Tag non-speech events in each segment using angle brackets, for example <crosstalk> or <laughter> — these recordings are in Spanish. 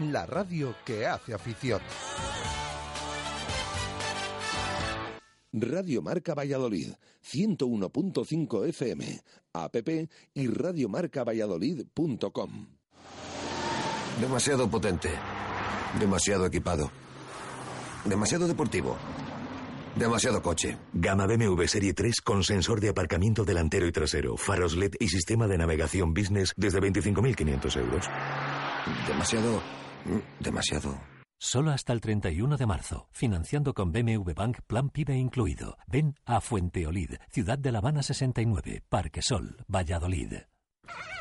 la radio que hace afición. Radio Marca Valladolid, 101.5 FM, app y radiomarcavalladolid.com. Demasiado potente, demasiado equipado, demasiado deportivo. Demasiado coche. Gama BMW Serie 3 con sensor de aparcamiento delantero y trasero, faros LED y sistema de navegación business desde 25.500 euros. Demasiado... demasiado... Solo hasta el 31 de marzo. Financiando con BMW Bank Plan PIBE incluido. Ven a Fuenteolid, Ciudad de La Habana 69, Parque Sol, Valladolid.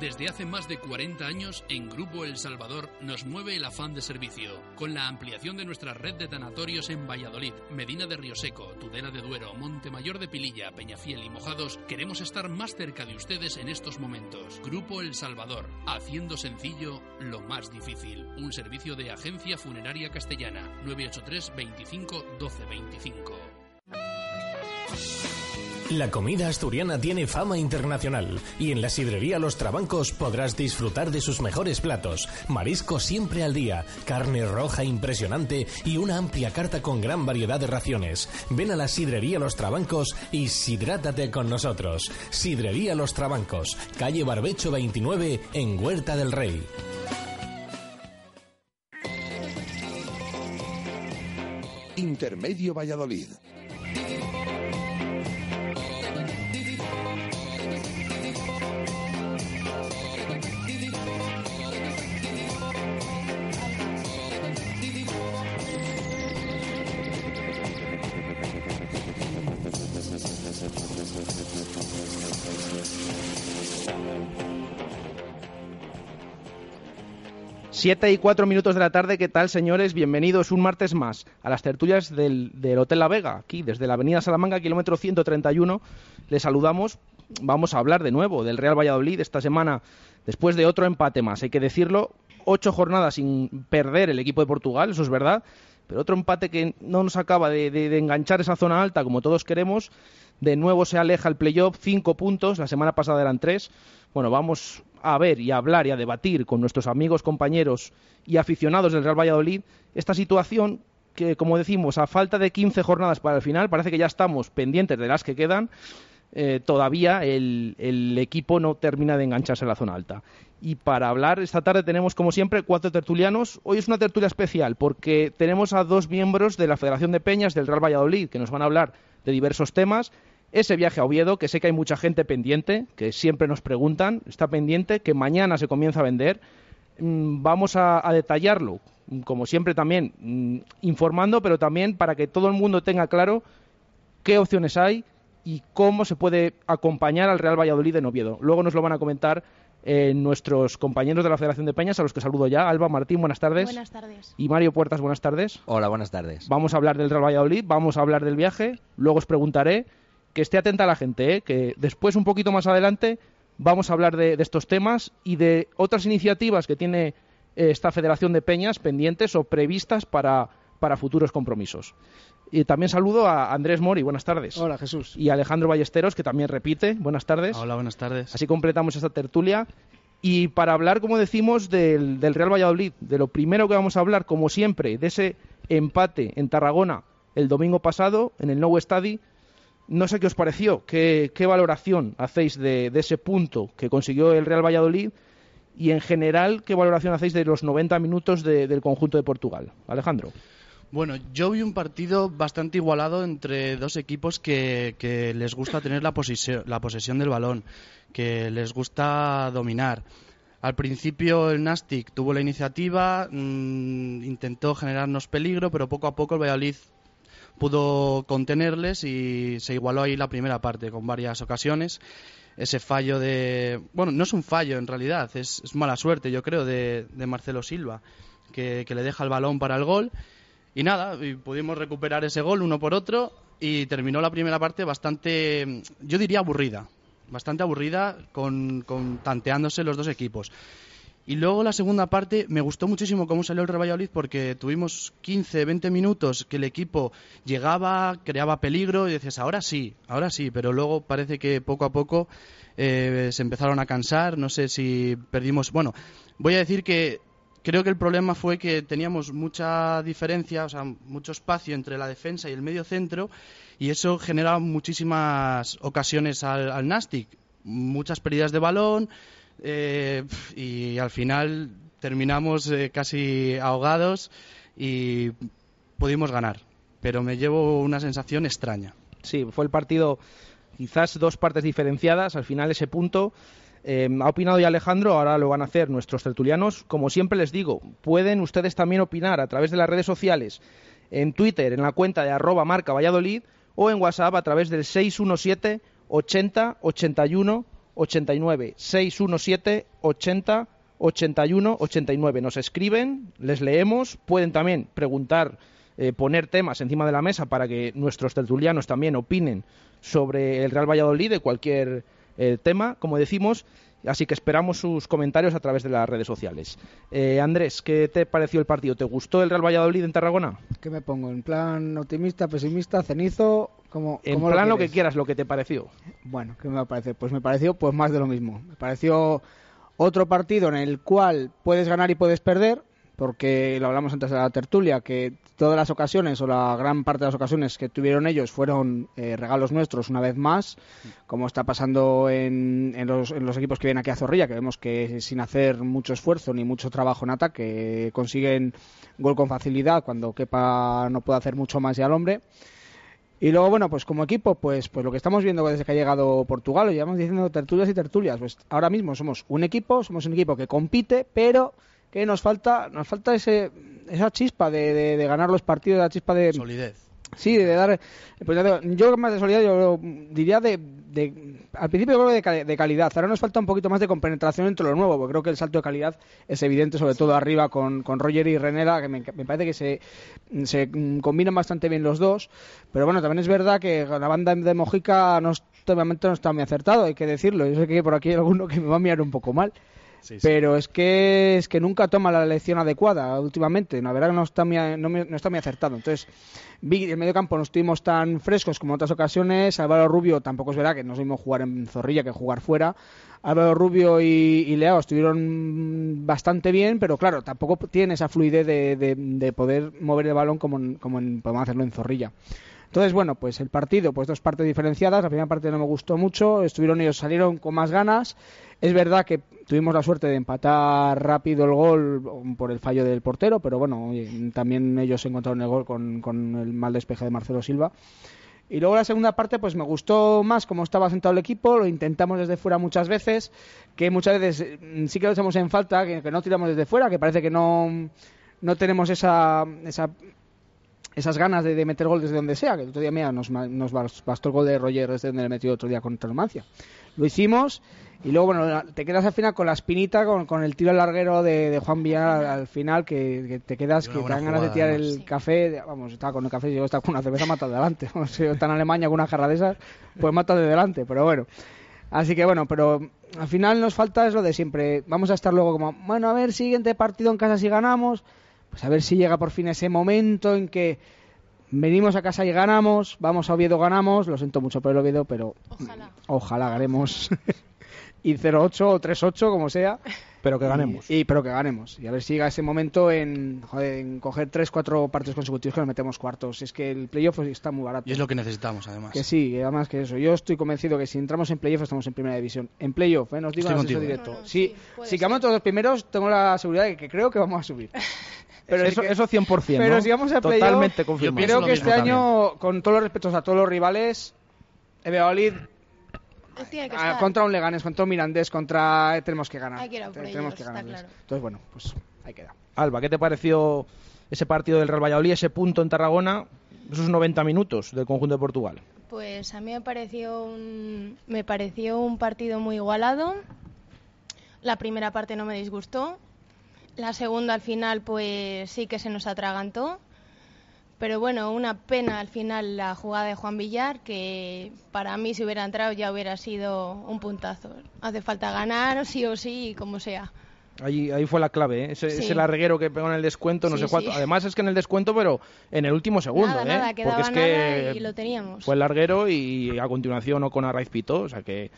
Desde hace más de 40 años, en Grupo El Salvador nos mueve el afán de servicio, con la ampliación de nuestra red de tanatorios en Valladolid, Medina de Rioseco, Tudela de Duero, Montemayor de Pililla, Peñafiel y Mojados, queremos estar más cerca de ustedes en estos momentos. Grupo El Salvador, haciendo sencillo lo más difícil. Un servicio de Agencia Funeraria Castellana, 983 25 12 25. La comida asturiana tiene fama internacional y en la sidrería Los Trabancos podrás disfrutar de sus mejores platos, marisco siempre al día, carne roja impresionante y una amplia carta con gran variedad de raciones. Ven a la sidrería Los Trabancos y sidrátate con nosotros. Sidrería Los Trabancos, calle Barbecho 29 en Huerta del Rey. Intermedio Valladolid. Siete y cuatro minutos de la tarde, ¿qué tal, señores? Bienvenidos un martes más a las tertulias del, del Hotel La Vega, aquí desde la Avenida Salamanca, kilómetro 131. Les saludamos. Vamos a hablar de nuevo del Real Valladolid esta semana, después de otro empate más, hay que decirlo. Ocho jornadas sin perder el equipo de Portugal, eso es verdad, pero otro empate que no nos acaba de, de- de enganchar esa zona alta como todos queremos. De nuevo se aleja el playoff, cinco puntos, la semana pasada eran tres. Bueno, vamos a ver y a hablar y a debatir con nuestros amigos, compañeros y aficionados del Real Valladolid esta situación que, como decimos, a falta de 15 jornadas para el final, parece que ya estamos pendientes de las que quedan. eh, todavía el, el equipo no termina de engancharse en la zona alta. Y para hablar esta tarde tenemos, como siempre, cuatro tertulianos. Hoy es una tertulia especial porque tenemos a dos miembros de la Federación de Peñas del Real Valladolid que nos van a hablar de diversos temas. Ese viaje a Oviedo, que sé que hay mucha gente pendiente, que siempre nos preguntan, está pendiente, que mañana se comienza a vender. Mm, Vamos a, a detallarlo, mm, como siempre también mm, informando, pero también para que todo el mundo tenga claro qué opciones hay y cómo se puede acompañar al Real Valladolid en Oviedo. Luego nos lo van a comentar eh, nuestros compañeros de la Federación de Peñas, a los que saludo ya. Alba Martín, buenas tardes. Buenas tardes. Y Mario Puertas, buenas tardes. Hola, buenas tardes. Vamos a hablar del Real Valladolid, vamos a hablar del viaje, luego os preguntaré, que esté atenta la gente, ¿eh? que después, un poquito más adelante, vamos a hablar de, de estos temas y de otras iniciativas que tiene eh, esta Federación de Peñas pendientes o previstas para, para futuros compromisos. Y también saludo a Andrés Mori, buenas tardes. Hola, Jesús. Y a Alejandro Ballesteros, que también repite, buenas tardes. Hola, buenas tardes. Así completamos esta tertulia. Y para hablar, como decimos, del, del Real Valladolid, de lo primero que vamos a hablar, como siempre, de ese empate en Tarragona el domingo pasado, en el Nou Estadi. No sé qué os pareció, qué, valoración hacéis de, ese punto que consiguió el Real Valladolid y, en general, qué valoración hacéis de los 90 minutos de- del conjunto de Portugal. Alejandro. Bueno, yo vi un partido bastante igualado entre dos equipos que, que les gusta tener la, posesión, la posesión del balón, que les gusta dominar. Al principio el Nastic tuvo la iniciativa, mm, intentó generarnos peligro, pero poco a poco el Valladolid pudo contenerles y se igualó ahí la primera parte con varias ocasiones. Ese fallo de... Bueno, no es un fallo en realidad, es, mala suerte yo creo de, de Marcelo Silva, que, le deja el balón para el gol Y nada, pudimos recuperar ese gol uno por otro y terminó la primera parte bastante, yo diría aburrida, bastante aburrida con, con tanteándose los dos equipos. Y luego la segunda parte me gustó muchísimo cómo salió el Real porque tuvimos 15, 20 minutos que el equipo llegaba, creaba peligro y decías, ahora sí, ahora sí, pero luego parece que poco a poco eh, se empezaron a cansar, no sé si perdimos, bueno, voy a decir que creo que el problema fue que teníamos mucha diferencia, o sea, mucho espacio entre la defensa y el medio centro y eso generaba muchísimas ocasiones al, al Nastic, muchas pérdidas de balón, eh, y al final terminamos eh, casi ahogados y pudimos ganar. Pero me llevo una sensación extraña. Sí, fue el partido quizás dos partes diferenciadas. Al final ese punto eh, ha opinado ya Alejandro, ahora lo van a hacer nuestros tertulianos. Como siempre les digo, pueden ustedes también opinar a través de las redes sociales, en Twitter, en la cuenta de arroba marca Valladolid o en WhatsApp a través del 617 80 81 89 617 80 81 89. Nos escriben, les leemos, pueden también preguntar, eh, poner temas encima de la mesa para que nuestros tertulianos también opinen sobre el Real Valladolid de cualquier eh, tema, como decimos. Así que esperamos sus comentarios a través de las redes sociales. Eh, Andrés, ¿qué te pareció el partido? ¿Te gustó el Real Valladolid en Tarragona? ¿Qué me pongo? ¿En plan optimista, pesimista, cenizo? Como, en plan lo, que quieras, lo que te pareció. Bueno, ¿qué me parecer? Pues me pareció pues más de lo mismo. Me pareció otro partido en el cual puedes ganar y puedes perder, porque lo hablamos antes de la tertulia, que todas las ocasiones o la gran parte de las ocasiones que tuvieron ellos fueron eh, regalos nuestros una vez más, como está pasando en, en, los, equipos que vienen aquí a Zorrilla, que vemos que sin hacer mucho esfuerzo ni mucho trabajo en ataque consiguen gol con facilidad cuando Kepa no puede hacer mucho más ya al hombre. Y luego, bueno, pues como equipo, pues, pues lo que estamos viendo desde que ha llegado Portugal, lo llevamos diciendo tertulias y tertulias, pues ahora mismo somos un equipo, somos un equipo que compite, pero que nos falta nos falta ese esa chispa de, de, de ganar los partidos, la chispa de solidez. Sí, de dar. Pues yo más de solidez, yo diría de, de al principio creo de, de, calidad. Ahora nos falta un poquito más de compenetración entre lo nuevo, porque creo que el salto de calidad es evidente, sobre todo arriba con, con Roger y Renera, que me, me, parece que se, se combinan bastante bien los dos. Pero bueno, también es verdad que la banda de Mojica no, no está muy acertado, hay que decirlo. Yo sé que por aquí hay alguno que me va a mirar un poco mal. Pero es que es que nunca toma la lección adecuada últimamente. La verdad que no está muy, no, no está muy acertado. Entonces, el medio campo no estuvimos tan frescos como en otras ocasiones. Álvaro Rubio tampoco es verdad que nos vimos jugar en Zorrilla que jugar fuera. Álvaro Rubio y, Leao estuvieron bastante bien, pero claro, tampoco tiene esa fluidez de, de, de poder mover el balón como, como en, podemos hacerlo en Zorrilla. Entonces, bueno, pues el partido, pues dos partes diferenciadas. La primera parte no me gustó mucho, estuvieron ellos, salieron con más ganas. Es verdad que tuvimos la suerte de empatar rápido el gol por el fallo del portero, pero bueno, también ellos encontraron el gol con, con el mal despeje de Marcelo Silva. Y luego la segunda parte, pues me gustó más cómo estaba sentado el equipo, lo intentamos desde fuera muchas veces, que muchas veces sí que lo echamos en falta, que, que no tiramos desde fuera, que parece que no, no tenemos esa, esa esas ganas de, de, meter gol desde donde sea, que el otro día mira, nos, nos bastó el gol de Roger desde donde le metió otro día contra Numancia. Lo hicimos y luego, bueno, te quedas al final con la espinita, con, con el tiro al larguero de, de Juan Villar al final, que, que te quedas, que te dan ganas de tirar el café. Vamos, estaba con el café, yo estaba con una cerveza mata delante. Vamos, si está en Alemania con una jarra de esas, pues mata de delante, pero bueno. Así que bueno, pero al final nos falta es lo de siempre. Vamos a estar luego como, bueno, a ver, siguiente partido en casa si ganamos pues a ver si llega por fin ese momento en que venimos a casa y ganamos, vamos a Oviedo, ganamos, lo siento mucho por el Oviedo, pero ojalá, ojalá ganemos <laughs> y 0-8 o 3-8, como sea. Pero que ganemos. Y, y, pero que ganemos. Y a ver si llega ese momento en, joder, en coger 3, 4 partidos consecutivos que nos metemos cuartos. Es que el playoff está muy barato. Y es lo que necesitamos, además. Que sí, además que eso. Yo estoy convencido que si entramos en playoff estamos en primera división. En playoff, ¿eh? nos digo eso directo. No, no, sí, sí si quedamos todos los primeros, tengo la seguridad de que creo que vamos a subir. <laughs> Pero eso, eso 100%. Pero ¿no? si vamos a Totalmente confirmado. Creo que este año, con todos los respetos a todos los rivales, el Valladolid Ah, contra un Leganés, contra un Mirandés, contra eh, tenemos que ganar. Hay que ir a por tenemos ellos, que ganar. claro. Entonces bueno, pues ahí queda. Alba, ¿qué te pareció ese partido del Real Valladolid, ese punto en Tarragona, esos 90 minutos del conjunto de Portugal? Pues a mí me pareció un, me pareció un partido muy igualado. La primera parte no me disgustó. La segunda al final pues sí que se nos atragantó. Pero bueno, una pena al final la jugada de Juan Villar, que para mí si hubiera entrado ya hubiera sido un puntazo. Hace falta ganar, sí o sí, como sea. Ahí, ahí fue la clave, ¿eh? ese, Sí. ese larguero que pegó en el descuento, no Sí, sé cuánto. sí. Además es que en el descuento, pero en el último segundo, nada, ¿eh? nada, Porque es nada que y lo teníamos. fue el larguero y a continuación Ocon a raíz pitó, o sea que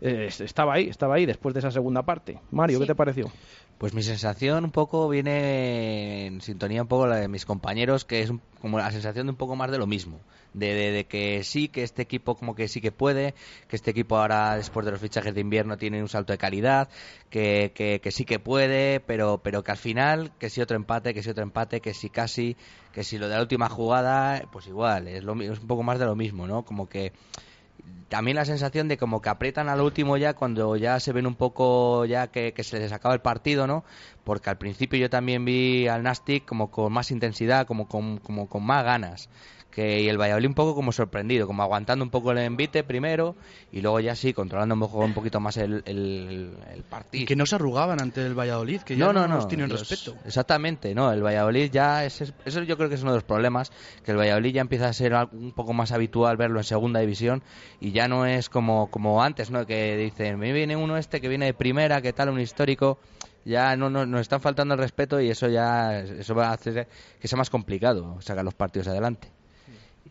eh, estaba ahí, estaba ahí después de esa segunda parte. Mario, ¿qué te pareció? Pues mi sensación un poco viene en sintonía un poco la de mis compañeros, que es como la sensación de un poco más de lo mismo. De, de- de que sí, que este equipo como que sí que puede, que este equipo ahora después de los fichajes de invierno tiene un salto de calidad, que, que, que sí que puede, pero, pero que al final, que si otro empate, que si otro empate, que si casi, que si lo de la última jugada, pues igual, es, lo, es un poco más de lo mismo, ¿no? Como que también la sensación de como que aprietan al último ya cuando ya se ven un poco ya que, se les acaba el partido, ¿no? Porque al principio yo también vi al Nastic como con más intensidad, como con, como con más ganas. Que, y el Valladolid un poco como sorprendido, como aguantando un poco el envite primero y luego ya sí, controlando un poco, un poquito más el, el, el partido. Y que no se arrugaban ante el Valladolid, que ya no, no, no, no, nos tienen los- respeto. Exactamente, no, el Valladolid ya, es, es- eso yo creo que es uno de los problemas, que el Valladolid ya empieza a ser un poco más habitual verlo en segunda división y ya no es como, como antes, ¿no? Que dicen, me viene uno este que viene de primera, que tal, un histórico, ya no, no nos están faltando el respeto y eso ya, eso va a hacer que sea más complicado sacar los partidos adelante.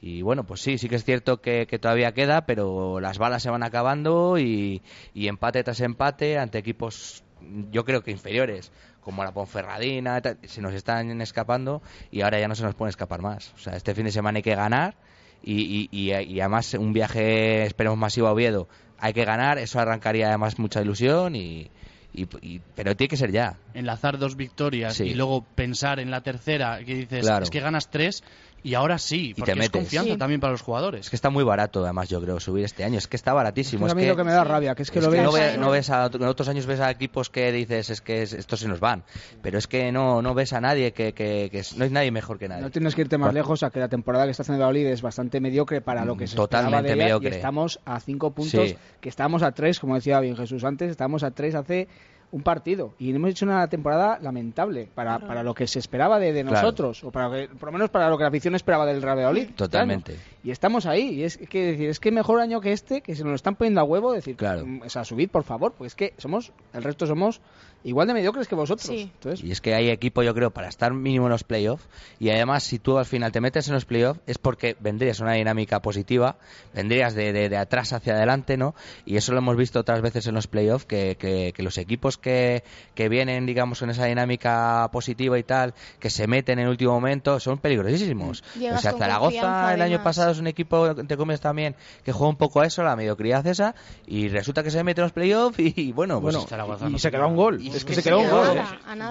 Y bueno, pues sí, sí que es cierto que, que todavía queda, pero las balas se van acabando y, y empate tras empate ante equipos, yo creo que inferiores, como la Ponferradina, se nos están escapando y ahora ya no se nos pueden escapar más. O sea, este fin de semana hay que ganar y, y, y- y además un viaje, esperemos, masivo a Oviedo, hay que ganar, eso arrancaría además mucha ilusión y, y- y- pero tiene que ser ya. Enlazar dos victorias Sí. y luego pensar en la tercera, que dices, Claro. es que ganas tres y ahora sí, Y porque te es metes. confianza Sí. también para los jugadores. Es que está muy barato, además, yo creo, subir este año. Es que está baratísimo. Es Es que a mí que, lo que me da rabia, que es que lo ves- no, ve- no ves a, en otros años ves a equipos que dices, es que es- estos se nos van. Pero es que no, no ves a nadie, que, que, que es- no hay nadie mejor que nadie. No tienes que irte más lejos a que la temporada que está haciendo Valladolid es bastante mediocre para lo que se Totalmente esperaba de ella, mediocre. y estamos a cinco puntos, Sí. que estábamos a tres, como decía bien Jesús antes, estábamos a tres hace un partido y hemos hecho una temporada lamentable para, para lo que se esperaba de, de Claro. nosotros o para lo que, por lo menos para lo que la afición esperaba del Real Valladolid. este Totalmente. Y estamos ahí y es que decir, es que mejor año que este que se nos lo están poniendo a huevo decir, Claro. mm, o sea, subid por favor, pues es que somos el resto somos igual de mediocres que vosotros. Sí. Entonces, Y es que hay equipo, yo creo, para estar mínimo en los playoffs. Y además, si tú al final te metes en los playoffs, es porque vendrías una dinámica positiva, vendrías de, de- de atrás hacia adelante, ¿no? Y eso lo hemos visto otras veces en los playoffs, que, que- que los equipos que, que vienen, digamos, con esa dinámica positiva y tal, que se meten en el último momento, son peligrosísimos. Llegas o sea, Zaragoza el año pasado es un equipo, entre comillas, también, que juega un poco a eso, la mediocridad esa, y resulta que se mete en los playoffs y, bueno, pues Bueno, y, y se quedó un gol. Es que se quedó un gol. ¿eh?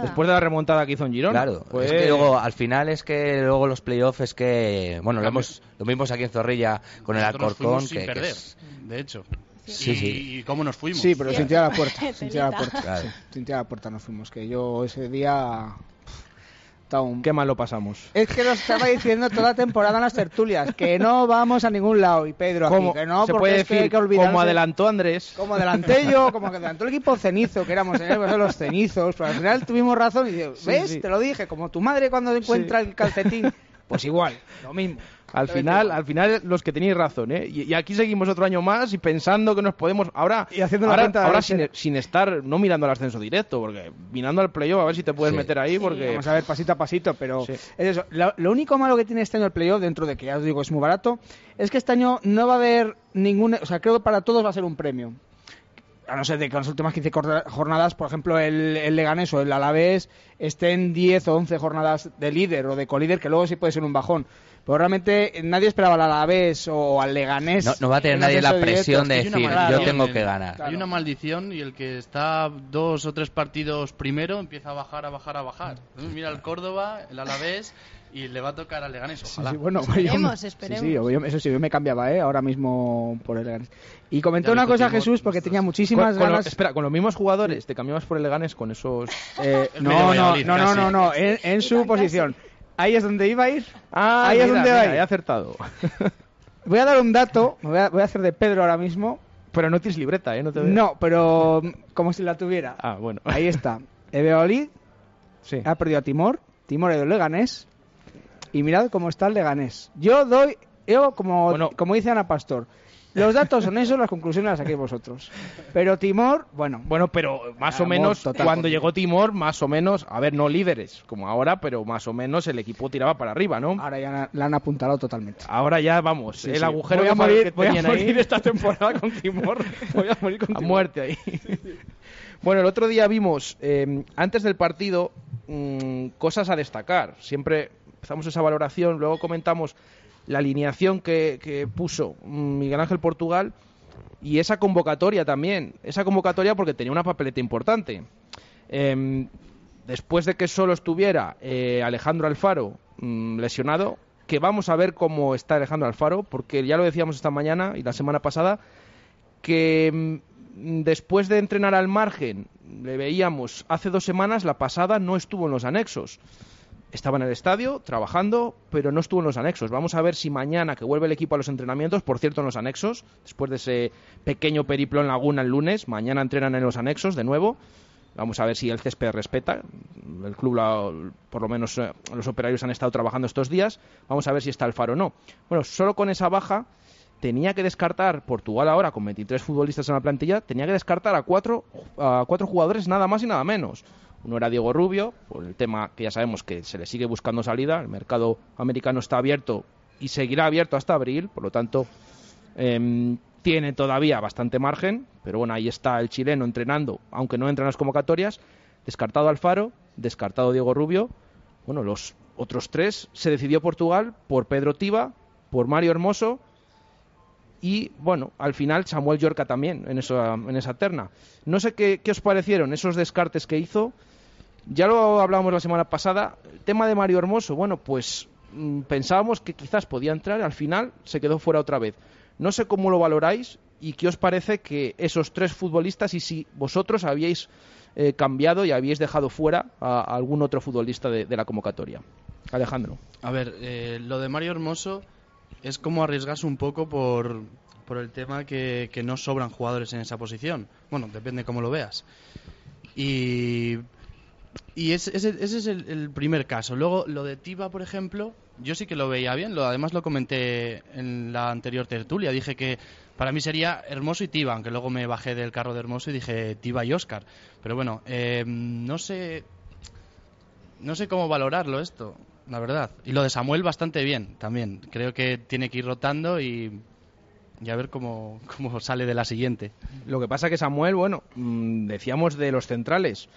Después de la remontada que hizo en Girona. Claro, Pues- es que luego al final es que luego los playoffs es que bueno lo hemos lo vimos aquí en Zorrilla con el Nosotros Alcorcón sin que, que perder, es- de hecho. Sí, y, sí. y cómo nos fuimos. Sí, pero sin tirar a la puerta. <laughs> sin tirar a la puerta. Claro. sí, sin tirar la puerta nos fuimos. Que yo ese día. Qué mal lo pasamos. Es que lo estaba diciendo toda la temporada en las tertulias. Que no vamos a ningún lado. Y Pedro aquí. Como Que no, se porque puede es que decir, hay que olvidarse- como adelantó Andrés. Como adelanté yo, como que adelantó el equipo cenizo, que éramos en el- los cenizos. Pero al final tuvimos razón y digo, Sí, ¿ves? sí. Te lo dije. Como tu madre cuando encuentra el calcetín. Pues igual, lo mismo. Al final, al final los que tenéis razón, ¿eh? Y, y aquí seguimos otro año más y pensando que nos podemos ahora Y haciendo la ahora, de ahora la sin, estar no mirando al ascenso directo, porque mirando al playoff a ver si te puedes Sí. meter ahí, porque Vamos a ver pasito a pasito, pero Sí. es eso. Lo, lo único malo que tiene este año el playoff, dentro de que ya os digo es muy barato, es que este año no va a haber ningún. O sea, creo que para todos va a ser un premio. A no ser de que en las últimas 15 corda- jornadas, por ejemplo, el, el Leganés o el Alavés estén 10 o 11 jornadas de líder o de colíder, que luego sí puede ser un bajón. Pero realmente nadie esperaba al Alavés o al Leganés. no, no va a tener en nadie la presión de Hay una decir maldición yo tengo en- que ganar Hay una maldición y el que está dos o tres partidos primero empieza a bajar, a bajar, a bajar. Mira el Córdoba, el Alavés y le va a tocar al Leganés. Ojalá. sí, bueno, Esperemos, yo, esperemos. Sí, sí, yo- eso sí, yo me cambiaba, ¿eh? Ahora mismo por el Leganés. Y comentó Ya una cosa Jesús, porque tenía con, muchísimas con lo- ganas... espera, con los mismos jugadores te cambiabas por el Leganés con esos Eh, <laughs> no, no, no, no, no, no, en, en su Casi. Ahí es donde iba a ir. Ah, Ahí es mira, donde mira, va. he acertado. <laughs> Voy a dar un dato, me voy a, voy a hacer de Pedro ahora mismo. Pero no tienes libreta, ¿eh? No, te. No, pero mm, como si la tuviera. Ah, bueno. Ahí está. Ebeolid <laughs> Sí. ha perdido a Timor, Timor ha ido Leganés, y mirad cómo está el Leganés. Yo doy, yo como, como dice Ana Pastor, los datos son esos, las conclusiones las saquéis vosotros. Pero Timor, bueno. Bueno, pero más o Amor menos, total cuando llegó Timor, más o menos, a ver, no líderes, como ahora, pero más o menos el equipo tiraba para arriba, ¿no? Ahora ya la han apuntalado totalmente. Ahora ya, vamos, Sí, el sí. agujero Voy a morir- que voy a morir ahí, esta temporada con Timor. <laughs> Voy a morir con a Timor. muerte ahí. bueno, el otro día vimos, eh, antes del partido, mm, cosas a destacar. Siempre empezamos esa valoración, luego comentamos la alineación que, que puso mm, Miguel Ángel Portugal y esa convocatoria también. Esa convocatoria porque tenía una papeleta importante. Em, después de que solo estuviera eh, Alejandro Alfaro mm, lesionado, que vamos a ver cómo está Alejandro Alfaro, porque ya lo decíamos esta mañana y la semana pasada, que mm, después de entrenar al margen, le veíamos hace dos semanas, la pasada no estuvo en los anexos. Estaba en el estadio trabajando, pero no estuvo en los anexos. Vamos a ver si mañana que vuelve el equipo a los entrenamientos, por cierto, en los anexos, después de ese pequeño periplo en Laguna el lunes, mañana entrenan en los anexos de nuevo. Vamos a ver si el césped respeta. El club, por lo menos eh, los operarios han estado trabajando estos días. Vamos a ver si está el faro o no. Bueno, solo con esa baja tenía que descartar Portugal ahora con 23 futbolistas en la plantilla, tenía que descartar a cuatro, a cuatro jugadores nada más y nada menos. Uno era Diego Rubio, por el tema que ya sabemos que se le sigue buscando salida, el mercado americano está abierto y seguirá abierto hasta abril, por lo tanto em, tiene todavía bastante margen, pero bueno, ahí está el chileno entrenando, aunque no entra en las convocatorias, descartado Alfaro, descartado Diego Rubio, bueno, los otros tres se decidió Portugal por Pedro Tiba, por Mario Hermoso y bueno, al final Samuel Yorca también en esa, en esa terna. No sé qué, qué os parecieron esos descartes que hizo. Ya lo hablábamos la semana pasada. El tema de Mario Hermoso, bueno, pues mm, pensábamos que quizás podía entrar, al final se quedó fuera otra vez. No sé cómo lo valoráis y qué os parece que esos tres futbolistas y si vosotros habíais eh, cambiado y habíais dejado fuera a, algún otro futbolista de, de la convocatoria. Alejandro. A ver, eh, lo de Mario Hermoso es como arriesgarse un poco por, por el tema que, que no sobran jugadores en esa posición. Bueno, depende cómo lo veas. Y, y ese, ese- es el, el primer caso. Luego, lo de Tiba, por ejemplo, yo sí que lo veía bien. Lo, además, lo comenté en la anterior tertulia. Dije que para mí sería Hermoso y Tiba, aunque luego me bajé del carro de Hermoso y dije Tiba y Oscar. Pero bueno, eh, no sé no sé cómo valorarlo esto, la verdad. Y lo de Samuel bastante bien también. Creo que tiene que ir rotando y, y a ver cómo, cómo sale de la siguiente. Lo que pasa que Samuel, bueno, mm, decíamos de los centrales.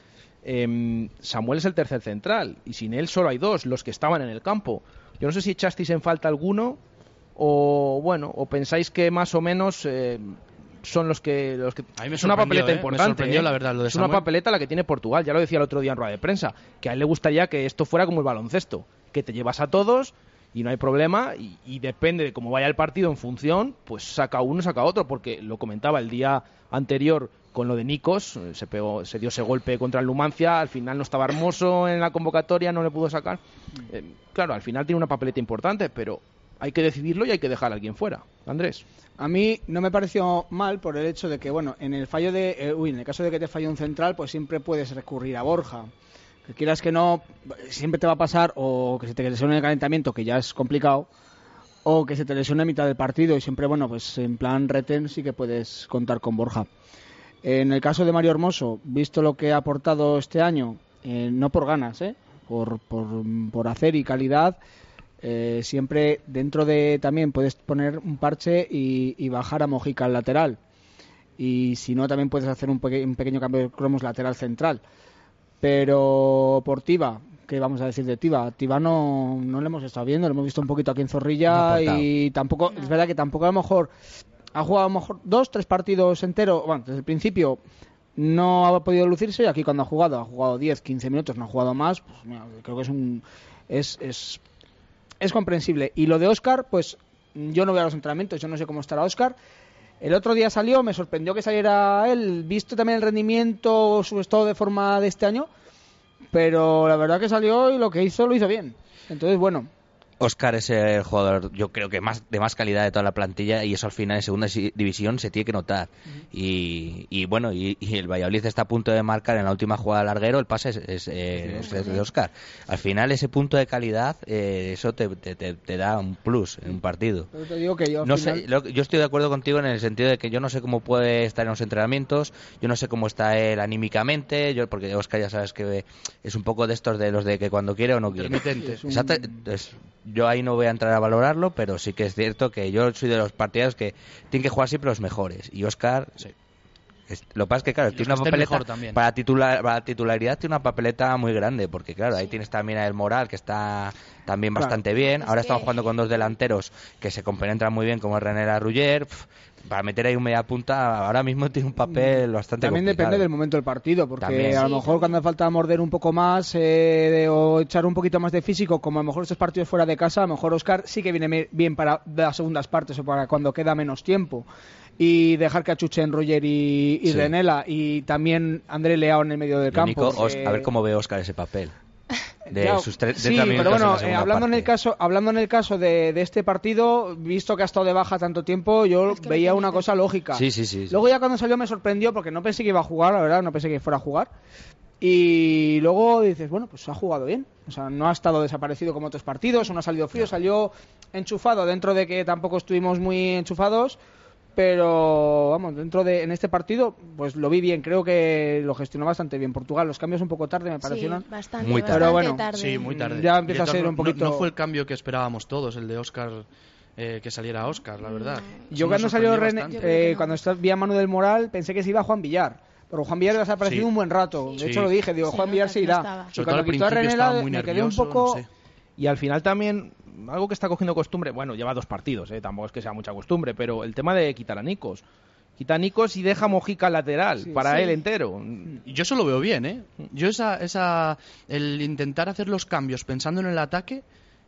Em, Samuel es el tercer central y sin él solo hay dos, los que estaban en el campo. Yo no sé si echasteis en falta alguno o bueno, o pensáis que más o menos eh, son los que, los que A mí me es una papeleta ¿eh? Importante. ¿eh? la verdad, lo de es una papeleta la que tiene Portugal. Ya lo decía el otro día en rueda de prensa, que a él le gustaría que esto fuera como el baloncesto, que te llevas a todos y no hay problema y, y depende de cómo vaya el partido en función, pues saca uno, saca otro, porque lo comentaba el día anterior con lo de Nikos, eh, se pegó, se dio ese golpe contra el Numancia, al final no estaba hermoso en la convocatoria, no le pudo sacar. Eh, claro, al final tiene una papeleta importante, pero hay que decidirlo y hay que dejar a alguien fuera. Andrés. A mí no me pareció mal por el hecho de que, bueno, en el fallo de. eh, uy, en el caso de que te falle un central, pues siempre puedes recurrir a Borja. Que quieras que no, siempre te va a pasar o que se te lesione el calentamiento, que ya es complicado, o que se te lesione a mitad del partido. Y siempre, bueno, pues en plan retén sí que puedes contar con Borja. En el caso de Mario Hermoso, visto lo que ha aportado este año, eh, no por ganas, ¿eh? por, por, por hacer y calidad, eh, siempre dentro de también puedes poner un parche y, y bajar a Mojica al lateral. Y si no, también puedes hacer un, peque- un pequeño cambio de cromos lateral central. Pero por Tiba, ¿qué vamos a decir de Tiba? Tiba no, no lo hemos estado viendo, lo hemos visto un poquito aquí en Zorrilla y tampoco, es verdad que tampoco a lo mejor ha jugado a lo mejor dos, tres partidos enteros, bueno, desde el principio no ha podido lucirse y aquí cuando ha jugado, ha jugado 10, 15 minutos, no ha jugado más, pues mira, creo que es un es, es, es comprensible. Y lo de Oscar, pues yo no veo los entrenamientos, yo no sé cómo estará Oscar. El otro día salió, me sorprendió que saliera él, visto también el rendimiento, su estado de forma de este año, pero la verdad que salió y lo que hizo lo hizo bien. Entonces, bueno, Oscar es el jugador, yo creo que más de más calidad de toda la plantilla y eso al final en segunda si- división se tiene que notar. y, y bueno, y, y el Valladolid está a punto de marcar en la última jugada larguero, el pase es, es, eh, es de Oscar. Al final ese punto de calidad, eh, eso te, te- te- te da un plus en un partido. Pero te digo que yo No final- sé, lo- yo estoy de acuerdo contigo en el sentido de que yo no sé cómo puede estar en los entrenamientos, yo no sé cómo está él anímicamente, yo porque Oscar ya sabes que es un poco de estos de los de que cuando quiere o no quiere. Intermitente. Exacto, yo ahí no voy a entrar a valorarlo, pero sí que es cierto que yo soy de los partidarios que tienen que jugar siempre los mejores y Oscar es- lo que pasa es que, claro, tiene una papeleta para, titular, para titularidad tiene una papeleta muy grande, porque claro, ahí tienes también a El Moral, que está también Claro. bastante bien. Es Ahora que- estamos jugando con dos delanteros que se compenetran muy bien, como es René Rugger. Para meter ahí un media punta, ahora mismo tiene un papel bastante También complicado. depende del momento del partido, porque También. a lo Sí, mejor cuando hace falta morder un poco más eh, de- o echar un poquito más de físico, como a lo mejor estos partidos fuera de casa, a lo mejor Oscar sí que viene bien para las segundas partes o para cuando queda menos tiempo. Y dejar que achuchen Roger y, y Sí. Renela y también André Leao en el medio del Lo campo. A ver cómo ve Oscar ese papel. <laughs> De Ya, sus tre- sí, 30 minutos pero en bueno, la eh, hablando en el caso, hablando en el caso de, de este partido, visto que ha estado de baja tanto tiempo, yo veía una cosa lógica. Sí, sí, sí, sí. Luego ya cuando salió me sorprendió porque no pensé que iba a jugar, la verdad, no pensé que fuera a jugar. Y luego dices, bueno, pues ha jugado bien. O sea, no ha estado desaparecido como otros partidos, o no ha salido frío, salió enchufado dentro de que tampoco estuvimos muy enchufados. Pero vamos, dentro de en este partido, pues lo vi bien, creo que lo gestionó bastante bien. Portugal, los cambios un poco tarde me parecieron. bastante, Muy tarde. Pero bueno, tarde. Sí, muy tarde. Ya empieza a ser un poquito. No, no fue el cambio que esperábamos todos, el de Oscar, eh, que saliera Oscar, la verdad. Yo Eso me cuando salió René, eh, cuando vi a Manu del Moral, pensé que se iba Juan Villar. Pero Juan Villar ha desaparecido Sí. un buen rato. De Sí. hecho, lo dije, digo, Sí, Juan Villar se irá. Y cuando quitó a me quedé un nervioso, poco. no sé. Y al final también, algo que está cogiendo costumbre, bueno, lleva dos partidos, ¿eh? tampoco es que sea mucha costumbre, pero el tema de quitar a Nicos. Quita a Nicos y deja Mojica lateral, para Sí. él entero. Y yo eso lo veo bien, ¿eh? Yo esa, esa, el intentar hacer los cambios pensando en el ataque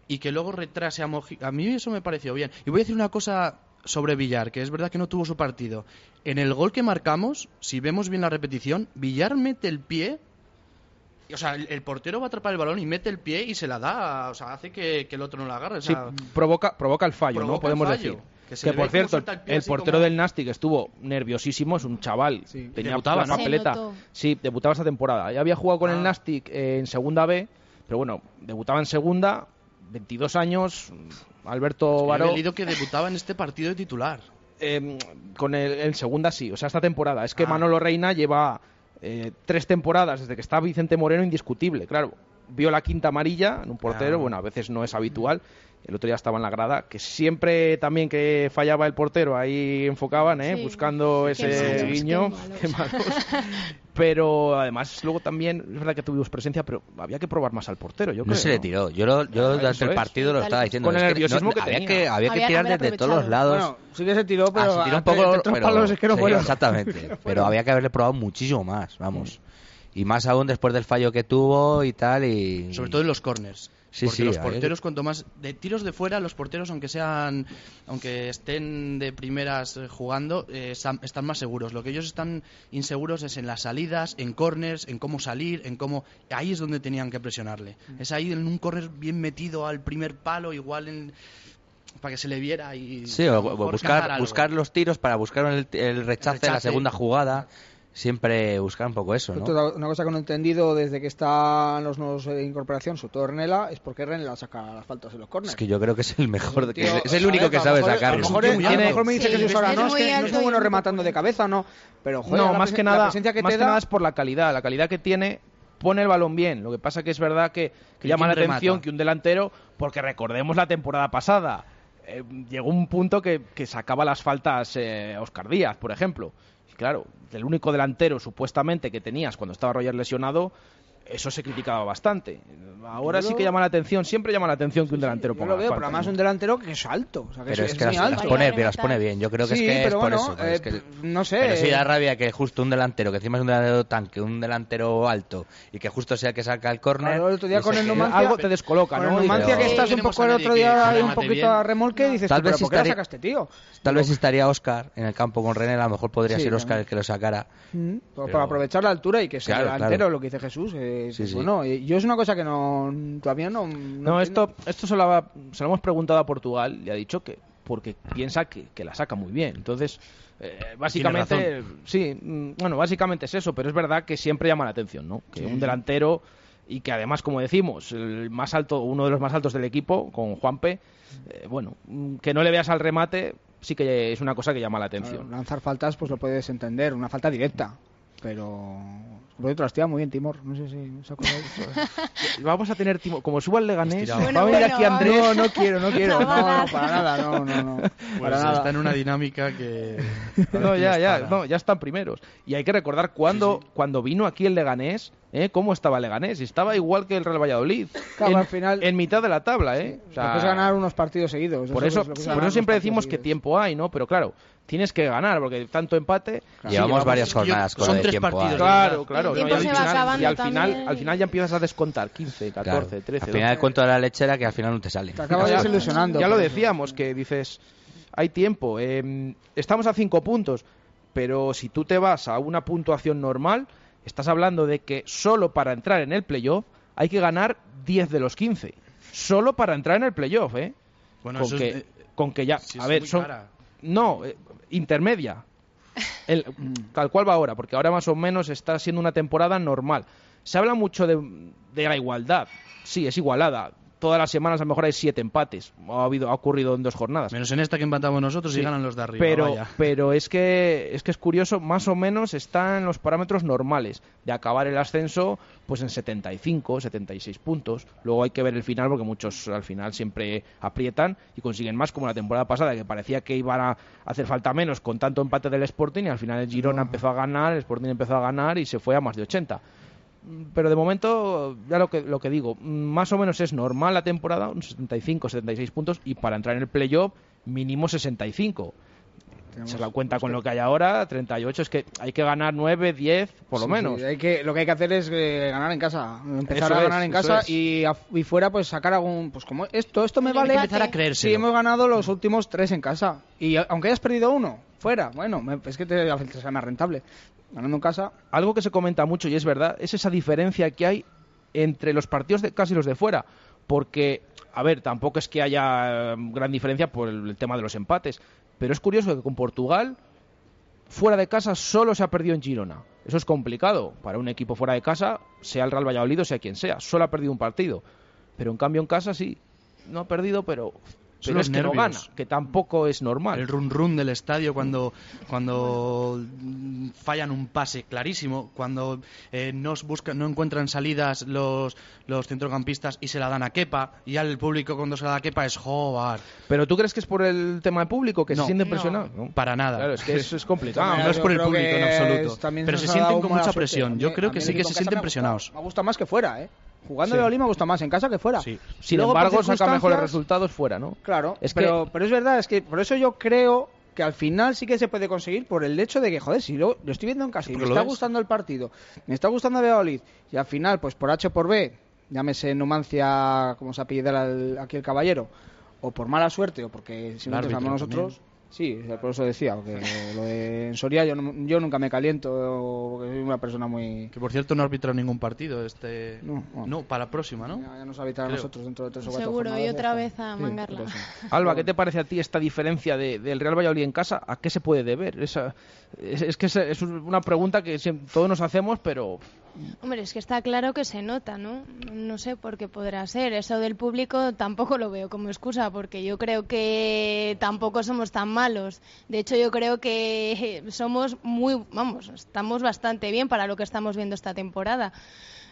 y que luego retrase a Mojica, a mí eso me pareció bien. Y voy a decir una cosa sobre Villar, que es verdad que no tuvo su partido. En el gol que marcamos, si vemos bien la repetición, Villar mete el pie, o sea, el, el portero va a atrapar el balón y mete el pie y se la da, o sea, hace que, que el otro no la agarre. o Sí, provoca, provoca el fallo, provoca ¿no? Podemos fallo, decir. que por cierto, el portero como- del Nastic estuvo nerviosísimo, es un chaval. Tenía debutaba, la ¿no? papeleta. Sí, debutaba esta temporada. Ya había jugado con Ah. el Nastic eh, en segunda B, pero bueno, debutaba en segunda, 22 años, Alberto yo Baró. he leído que debutaba en este partido de titular. Eh, con el, el segunda sí, o sea, esta temporada. Es que Ah. Manolo Reina lleva eh, tres temporadas desde que está Vicente Moreno indiscutible, claro. Vio la quinta amarilla en un portero, bueno, a veces no es habitual. El otro día estaba en la grada, que siempre también que fallaba el portero, ahí enfocaban, ¿eh? Sí. buscando ese malos, guiño. qué <laughs> Qué malos. <laughs> Pero además, luego también, es verdad que tuvimos presencia, pero había que probar más al portero, yo No creo. se le tiró. Yo, lo, yo Ah, durante el es. partido lo estaba diciendo. Con el es que nerviosismo que había tenía. que Había que Había que tirar desde todos los lados. Bueno, sí que se tiró, pero Ah, se tiró un poco, pero- palos es que no sí, fueron. Exactamente. <laughs> pero había que haberle probado muchísimo más, vamos. Y más aún después del fallo que tuvo y tal. y Sobre todo en los corners. Sí, porque sí, los porteros, cuanto más. De tiros de fuera, los porteros, aunque sean. Aunque estén de primeras eh, jugando, eh, están, más seguros. Lo que ellos están inseguros es en las salidas, en corners, en cómo salir, en cómo. Ahí es donde tenían que presionarle. Mm. Es ahí en un corner bien metido al primer palo, igual en. Para que se le viera y. Sí, o, buscar, buscar los tiros para buscar el, el rechace de la segunda jugada. Siempre buscar un poco eso, ¿no? Otra- Una cosa que no he entendido desde que están los nuevos de incorporación, sobre todo Renela, es por qué Renela saca las faltas en los corners. Es que yo creo que es el mejor, de- que Tío, es el único que sabe mejor- A lo mejor, Es muy a lo alto. mejor me dice Sí, Jesús ahora, es no, es muy que no es bueno rematando de cabeza, no. Pero, joder, no, la más que la nada, presencia que más te que da- nada es por la calidad. La calidad que tiene pone el balón bien. Lo que pasa que es verdad que, que ¿Y llama la remata? atención que un delantero, porque recordemos la temporada pasada, eh, llegó un punto que, que sacaba las faltas eh, Oscar Díaz, por ejemplo. Claro, el único delantero supuestamente que tenías cuando estaba Roger lesionado, eso se criticaba bastante. Ahora Yo sí que llama la atención, siempre llama la atención que un delantero Yo ponga lo veo, pero además un delantero que es alto. O sea, que Pero es, es que muy las, alto. las pone, pero las pone bien. Yo creo que Sí, es que es pero por bueno, eso. pues, es eh, que- no sé. Pero sí da rabia que justo un delantero, que encima es un delantero tanque, un delantero alto, y que justo sea el que saca el córner. Claro, el otro día con el Numancia- Algo te descoloca, Con ¿no? el Numancia que estás un poco el otro día un poquito bien. a remolque y dices, Tal vez ¿por qué la estaría- sacaste, tío? Tal vez si estaría Oscar en el campo con René, a lo mejor podría Sí, ser Oscar el que lo sacara. Mm, por- Pero- Para aprovechar la altura y que sea delantero, lo que dice Jesús. Que, Sí, bueno, eh, yo es una cosa que no todavía no. No, esto, esto se, lo ha- se lo hemos preguntado a Portugal y ha dicho que porque piensa que, que la saca muy bien. Entonces, eh, básicamente, sí, mm, bueno, básicamente es eso, pero es verdad que siempre llama la atención, ¿no? Que Sí. un delantero y que además, como decimos, el más alto, uno de los más altos del equipo, con Juanpe, eh, bueno, mm, que no le veas al remate sí que es una cosa que llama la atención. Claro, lanzar faltas, pues lo puedes entender, una falta directa. Pero. Por otro, hostia, muy bien, Timor. No sé si os acordáis. <laughs> Vamos a tener, Timo- como suba el Leganés, Estirado. va a Bueno, venir bueno, aquí. Andrés. No, no quiero, no quiero. <laughs> No, no, para nada, no, no, no. Pues para nada. está en una dinámica que... <laughs> No, ya, ya, Para. no, ya están primeros. Y hay que recordar cuando, cuando vino aquí el Leganés, ¿eh? cómo estaba el Leganés. Estaba igual que el Real Valladolid. Claro, en, al final- en mitad de la tabla, ¿eh? O sea, que es ganar unos partidos seguidos. por es eso, es por eso siempre decimos que tiempo hay, ¿no? Pero claro, tienes que ganar, porque tanto empate... Llevamos varias jornadas con son tres tiempo partidos, hay. Claro, claro. El ¿no? tiempo Y se al va final- acabando y al final, también. al final ya empiezas a descontar 15, 14, Claro. 13. Al final 12. el cuento de la lechera que al final no te sale. Te acabas Ya- desilusionando. Ya lo decíamos, que dices, hay tiempo. eh, estamos a cinco puntos, pero si tú te vas a una puntuación normal, estás hablando de que solo para entrar en el playoff hay que ganar 10 de los 15. Solo para entrar en el playoff, ¿eh? Bueno, con, eso es que, de- con que ya... si a es ver, son... cara. No, eh, intermedia. El, tal cual va ahora, porque ahora más o menos está siendo una temporada normal. Se habla mucho de, de la igualdad. Sí, es igualada. Todas las semanas a lo mejor hay siete empates. Ha, habido, ha ocurrido en dos jornadas. Menos en esta que empatamos nosotros Sí. y ganan los de arriba. Pero, vaya. <laughs> pero es que es que es curioso, más o menos está en los parámetros normales de acabar el ascenso pues en 75, 76 puntos. Luego hay que ver el final porque muchos al final siempre aprietan y consiguen más como la temporada pasada que parecía que iban a hacer falta menos con tanto empate del Sporting y al final el Girona empezó a ganar, el Sporting empezó a ganar y se fue a más de 80 pero de momento, ya lo que, lo que digo, más o menos es normal la temporada, unos 75, 76 puntos, y para entrar en el playoff, mínimo 65. Se la cuenta con lo que hay ahora, 38, es que hay que ganar 9, 10, por lo Sí, menos. sí, hay que, lo que hay que hacer es eh, ganar en casa. Empezar Eso a es, ganar en casa y, a- y fuera pues sacar algún... Pues como esto, esto me vale... empate. Empezar a creérselo. Sí, hemos ganado los últimos tres en casa. Y aunque hayas perdido uno, fuera, bueno, me- es que te, sale más rentable. Ganando en casa, Algo que se comenta mucho, y es verdad, es esa diferencia que hay entre los partidos de casa y los de fuera. Porque, a ver, tampoco es que haya eh, gran diferencia por el, tema de los empates. Pero es curioso que con Portugal, fuera de casa, solo se ha perdido en Girona. Eso es complicado para un equipo fuera de casa, sea el Real Valladolid o sea quien sea. Solo ha perdido un partido. Pero en cambio en casa sí, no ha perdido, pero, pero los es que no gana, que tampoco es normal. El run run del estadio cuando, cuando mm, fallan un pase clarísimo, cuando eh, no, buscan, no encuentran salidas los, los centrocampistas y se la dan a Kepa, y al público cuando se la da a Kepa es joder. Pero tú crees que es por el tema de público que No. se sienten No. presionados? No. Para nada. Claro, es que eso es complicado. no es por el público en absoluto, es- pero se sienten con mucha suerte. presión. Yo creo que sí que se sienten presionados. Me gusta más que fuera, ¿eh? Jugando Sí. de Oli me gusta más en casa que fuera. Sí. Sin Luego, embargo, saca mejores resultados fuera, ¿no? Claro, Es pero, que- pero es verdad, es que por eso yo creo que al final sí que se puede conseguir por el hecho de que, joder, si lo, lo estoy viendo en casa y me está ves. gustando el partido, me está gustando Valladolid y al final, pues por H o por B, llámese Numancia, como se apellida el- aquí el caballero, o por mala suerte o porque si no nosotros, sí, por eso decía, porque lo de en Soria yo, no- yo nunca me caliento, porque soy una persona muy... Que por cierto no ha arbitrado ningún partido este No, no. para la próxima, ¿no? Ya, ya nos habitará nosotros dentro de tres o cuatro Seguro, y otra vez a Sí, mangarla. <laughs> Alba, ¿qué te parece a ti esta diferencia de- del Real Valladolid en casa? ¿A qué se puede deber? Esa- es, es que es, es una pregunta que siempre- todos nos hacemos, pero Hombre, es que está claro que se nota, ¿no? No sé por qué podrá ser. Eso del público tampoco lo veo como excusa, porque yo creo que tampoco somos tan malos. De hecho, yo creo que somos muy, vamos, estamos bastante bien para lo que estamos viendo esta temporada.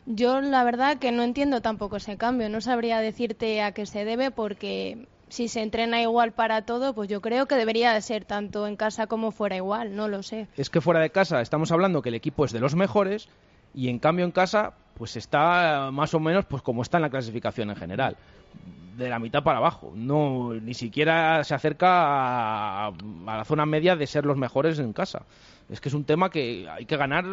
Yo, la verdad, que no entiendo tampoco ese cambio. No sabría decirte a qué se debe, porque si se entrena igual para todo, pues yo creo que debería de ser tanto en casa como fuera igual. No lo sé. es que fuera de casa estamos hablando que el equipo es de los mejores y en cambio en casa pues está más o menos pues como está en la clasificación en general. De la mitad para abajo. No ni siquiera se acerca a, a la zona media de ser los mejores en casa. Es que es un tema que hay que ganar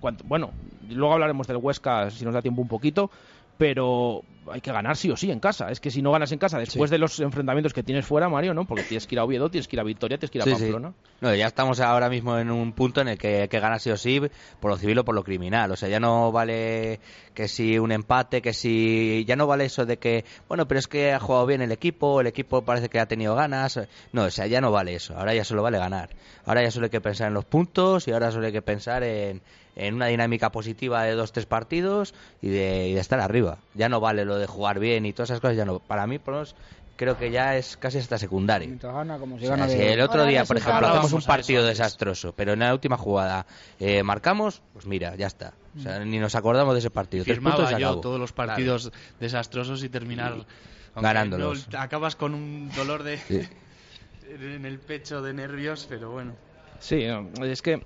cuanto, bueno luego hablaremos del Huesca si nos da tiempo un poquito pero hay que ganar sí o sí en casa. Es que si no ganas en casa después de los enfrentamientos que tienes fuera, Mario, ¿no? Porque tienes que ir a Oviedo, tienes que ir a Victoria, tienes que ir a Sí, sí. Pamplona. No, ya estamos ahora mismo en un punto en el que hay que ganar sí o sí por lo civil o por lo criminal. O sea, ya no vale que si un empate, que si... Ya no vale eso de que, bueno, pero es que ha jugado bien el equipo, el equipo parece que ha tenido ganas. No, o sea, ya no vale eso. Ahora ya solo vale ganar. Ahora ya solo hay que pensar en los puntos y ahora solo hay que pensar en, en una dinámica positiva de dos, tres partidos y de, y de estar arriba. Ya no vale lo de jugar bien y todas esas cosas, ya no. Para mí, por lo menos, creo que ya es casi hasta secundario. Gana, como si O sea, gana si el otro día, por ejemplo, hacemos un partido desastroso, pero en la última jugada eh, marcamos, pues mira, ya está. O sea, ni nos acordamos de ese partido. Firmaba yo todos los partidos desastrosos y terminar aunque ganándolos. no- acabas con un dolor de Sí. <laughs> en el pecho de nervios, pero bueno. Sí, es que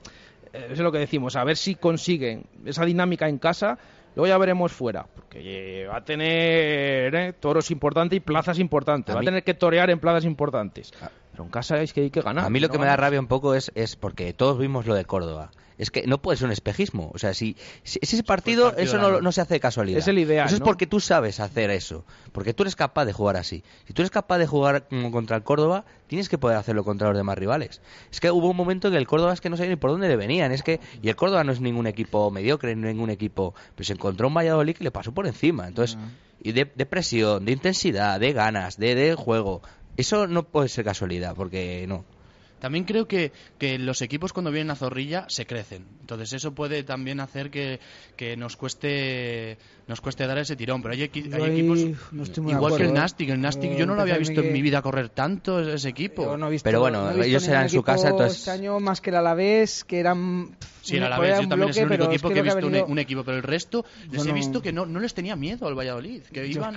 es lo que decimos, a ver si consiguen esa dinámica en casa, luego ya veremos fuera, porque eh, va a tener eh, toros importantes y plazas importantes, A va mí- a tener que torear en plazas importantes. Pero en casa es que hay que ganar. A mí lo no que me da rabia un poco es, es porque todos vimos lo de Córdoba. Es que no puede ser un espejismo. O sea, si, si ese partido, partido eso no, no se hace de casualidad. Es el ideal, Eso es ¿no? porque tú sabes hacer eso. Porque tú eres capaz de jugar así. Si tú eres capaz de jugar contra el Córdoba, tienes que poder hacerlo contra los demás rivales. Es que hubo un momento en que el Córdoba es que no sabía ni por dónde le venían. Es que, y el Córdoba no es ningún equipo mediocre, ni ningún equipo. Pero se encontró un Valladolid que le pasó por encima. Entonces, y de, de presión, de intensidad, de ganas, de, de juego. Eso no puede ser casualidad, porque no. También creo que, que los equipos cuando vienen a Zorrilla se crecen. Entonces eso puede también hacer que, que nos cueste nos cueste dar ese tirón. Pero hay, equi- hay equipos no igual que el ¿eh? Nastic. El Nastic Eh, yo no lo había visto en mi vida correr tanto ese equipo. No visto- Pero bueno, no ellos eran en su casa, entonces- Este año más que el Alavés, que eran... Sí, el un- Alavés, era yo un también es el bloque, único equipo es que he lo ha visto un, venido- un equipo, pero el resto les Yo he no- visto que no, no les tenía miedo al Valladolid, que Yo- iban...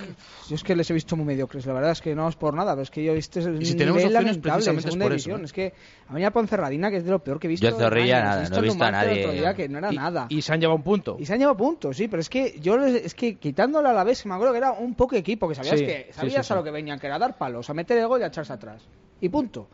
Yo es que les he visto muy mediocres, la verdad es que no es por nada, pero es que yo he visto un Y si tenemos nivel lamentable precisamente es segunda por eso, división. ¿eh? Es que a mí la Ponferradina, que es de lo peor que he visto. Yo Zorrilla nada, He no he visto a nadie. día que no era y, nada. y se han llevado un punto. Y se han llevado puntos, sí, pero es que yo les- es que quitándole a la vez, me acuerdo que era un poco equipo, que sabías Sí, que sabías sí, a lo que venían, que era dar palos, a meter el gol y a echarse atrás. Y punto.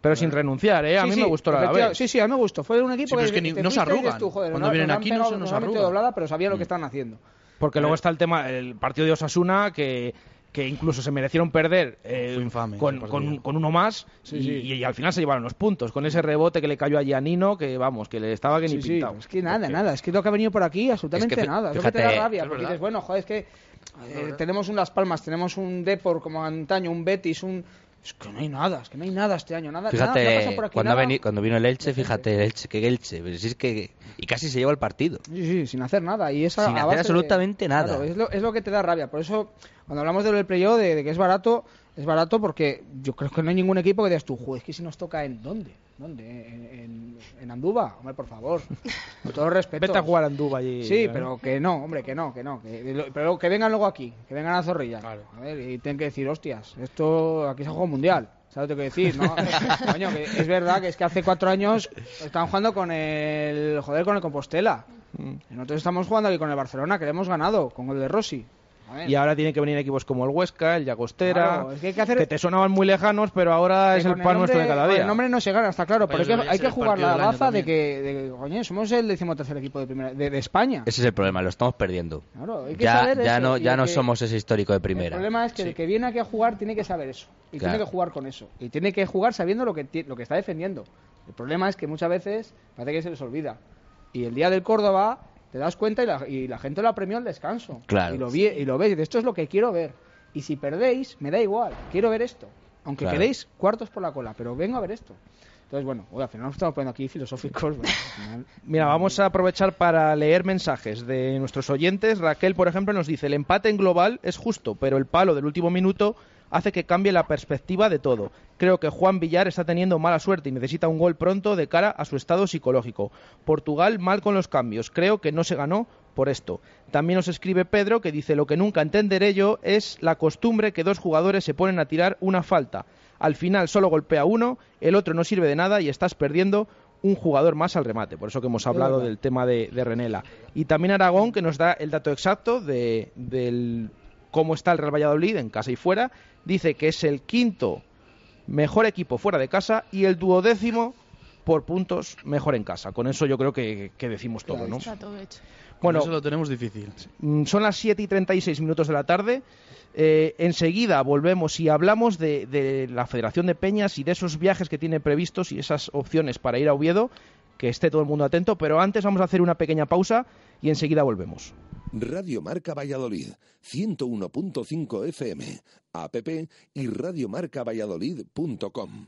Pero sin renunciar, ¿eh? A Sí, mí sí, me gustó la Alavés. Sí, sí, a mí me gustó. Fue un equipo Sí, que, es que ni- no se y arrugan. tú, joder, Cuando no- vienen aquí no se nos arrugan. doblada, pero sabían lo que estaban haciendo. Porque luego está el tema, el partido de Osasuna, que, que incluso se merecieron perder eh, infame con, con, con uno más Sí, y, sí. y al final se llevaron los puntos. Con ese rebote que le cayó allí a Nino, que vamos, que le estaba que ni Sí, sí, pintado. es que nada, Porque- nada, es que lo que ha venido por aquí, absolutamente Es que nada. Es lo que te da fíjate, rabia, porque dices, bueno, joder, es que eh, tenemos un Las Palmas, tenemos un Depor como antaño, un Betis, un... Es que no hay nada, es que no hay nada este año, nada, nada, Fíjate, pasa por aquí cuando, nada. cuando vino el Elche, fíjate, el Elche, que Elche, pero si es que... Y casi se lleva el partido. Sí, sí, sin hacer nada. Y esa, Sin hacer base de- absolutamente nada. Claro, es, lo, es lo que te da rabia. Por eso, cuando hablamos del playoff, de, de que es barato, es barato porque yo creo que no hay ningún equipo que digas tú, "Joder, es que si nos toca en dónde, dónde, en, en, en Andúba, hombre, por favor, con todo respeto. Vete a jugar a Andúba allí. Sí, ¿eh? pero que no, hombre, que no, que no. que- lo- pero que vengan luego aquí, que vengan a Zorrilla. A ver, y tienen que decir, hostias, esto aquí se juega un mundial. ¿Sabes lo que decir? No? <laughs> Coño, que es verdad que es que hace cuatro años estaban jugando con el. Joder, con el Compostela. Mm. Nosotros estamos jugando aquí con el Barcelona, que le hemos ganado, con el de Rossi. Y ahora tienen que venir equipos como el Huesca, el Llagostera, Claro, es que hay que hacer- te sonaban muy lejanos, pero ahora que es el pan nuestro de cada día. el nombre no se gana, está claro, pero hay que, hay el jugar la baza de que, de que, coño, somos el decimotercer equipo de, primera, de, de España. Ese es el problema, lo estamos perdiendo. Claro, hay que Ya, saber ya eso, no, ya el no que- somos ese histórico de El primera. problema es que el que viene aquí a jugar tiene que saber eso. Y Claro. tiene que jugar con eso. Y tiene que jugar sabiendo lo que, lo que está defendiendo. El problema es que muchas veces parece que se les olvida. Y el día del Córdoba te das cuenta y la, y la gente lo apremió al descanso. Claro. Y lo, vi, y lo ves. De esto es lo que quiero ver. Y si perdéis, me da igual. Quiero ver esto. Aunque Claro. quedéis cuartos por la cola. Pero vengo a ver esto. Entonces, bueno, oye, al final nos estamos poniendo aquí filosóficos. bueno, al final- <laughs> Mira, vamos a aprovechar para leer mensajes de nuestros oyentes. Raquel, por ejemplo, nos dice, el empate en global es justo, pero el palo del último minuto hace que cambie la perspectiva de todo. Creo que Juan Villar está teniendo mala suerte y necesita un gol pronto de cara a su estado psicológico. Portugal mal con los cambios. Creo que no se ganó por esto. También nos escribe Pedro que dice lo que nunca entenderé yo es la costumbre que dos jugadores se ponen a tirar una falta. Al final solo golpea uno, el otro no sirve de nada y estás perdiendo un jugador más al remate. Por eso que hemos hablado del tema de, de Renela. Y también Aragón, que nos da el dato exacto de del cómo está el Real Valladolid en casa y fuera. Dice que es el quinto mejor equipo fuera de casa y el duodécimo por puntos, mejor en casa. Con eso yo creo que, que decimos todo, ¿no? Está todo hecho. Bueno, eso lo tenemos difícil. Mm, Son las 7 y 36 minutos de la tarde. Eh, enseguida volvemos y hablamos de, de la Federación de Peñas y de esos viajes que tiene previstos y esas opciones para ir a Oviedo. Que esté todo el mundo atento, pero antes vamos a hacer una pequeña pausa y enseguida volvemos. Radio Marca Valladolid, 101.5 FM, app y radiomarcavalladolid.com.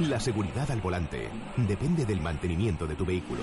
La seguridad al volante depende del mantenimiento de tu vehículo.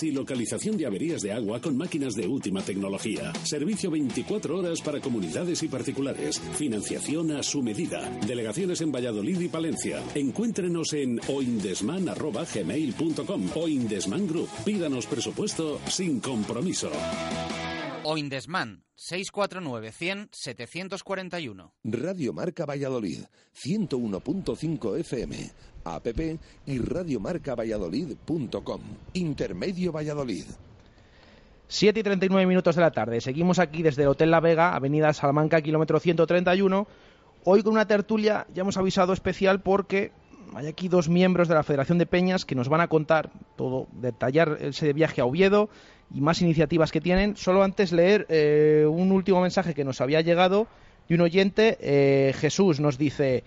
y localización de averías de agua con máquinas de última tecnología. Servicio 24 horas para comunidades y particulares. Financiación a su medida. Delegaciones en Valladolid y Palencia. Encuéntrenos en oindesman.gmail.com Oindesman Group. Pídanos presupuesto sin compromiso. Oindesman 649 100 741. Radio Marca Valladolid, 101.5 FM, app y radiomarcavalladolid.com. Intermedio Valladolid. 7 y 39 minutos de la tarde. Seguimos aquí desde el Hotel La Vega, Avenida Salamanca, kilómetro 131. Hoy con una tertulia, ya hemos avisado especial porque hay aquí dos miembros de la Federación de Peñas que nos van a contar todo, detallar ese viaje a Oviedo y más iniciativas que tienen. Solo antes leer eh, un último mensaje que nos había llegado de un oyente. Eh, Jesús nos dice,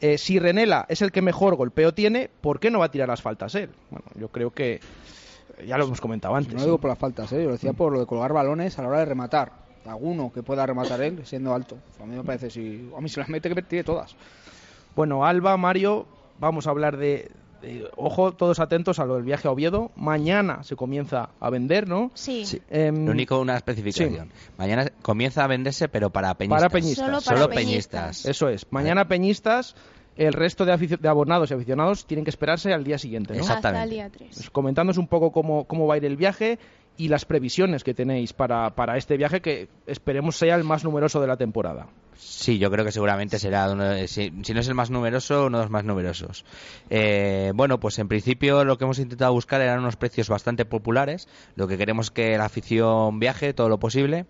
eh, si Renela es el que mejor golpeo tiene, ¿por qué no va a tirar las faltas él? Bueno, yo creo que ya lo hemos comentado antes. No lo digo por las faltas, ¿eh? yo lo decía por lo de colgar balones a la hora de rematar. Alguno que pueda rematar él siendo alto. A mí me parece, si a mí se las mete que tire todas. Bueno, Alba, Mario, vamos a hablar de, de, ojo, todos atentos a lo del viaje a Oviedo. Mañana se comienza a vender, ¿no? Sí. Em, Lo único, una especificación. Mañana comienza a venderse, pero para peñistas. Para peñistas. Solo para Solo peñistas. peñistas. Eso es. Mañana peñistas, el resto de, de abonados y aficionados tienen que esperarse al día siguiente, ¿no? Hasta el día 3. Pues comentándonos un poco cómo, cómo va a ir el viaje y las previsiones que tenéis para, para este viaje que esperemos sea el más numeroso de la temporada. Sí, yo creo que seguramente será, uno de- si, si no es el más numeroso, uno de los más numerosos. Eh, bueno, pues en principio lo que hemos intentado buscar eran unos precios bastante populares. Lo que queremos que la afición viaje todo lo posible.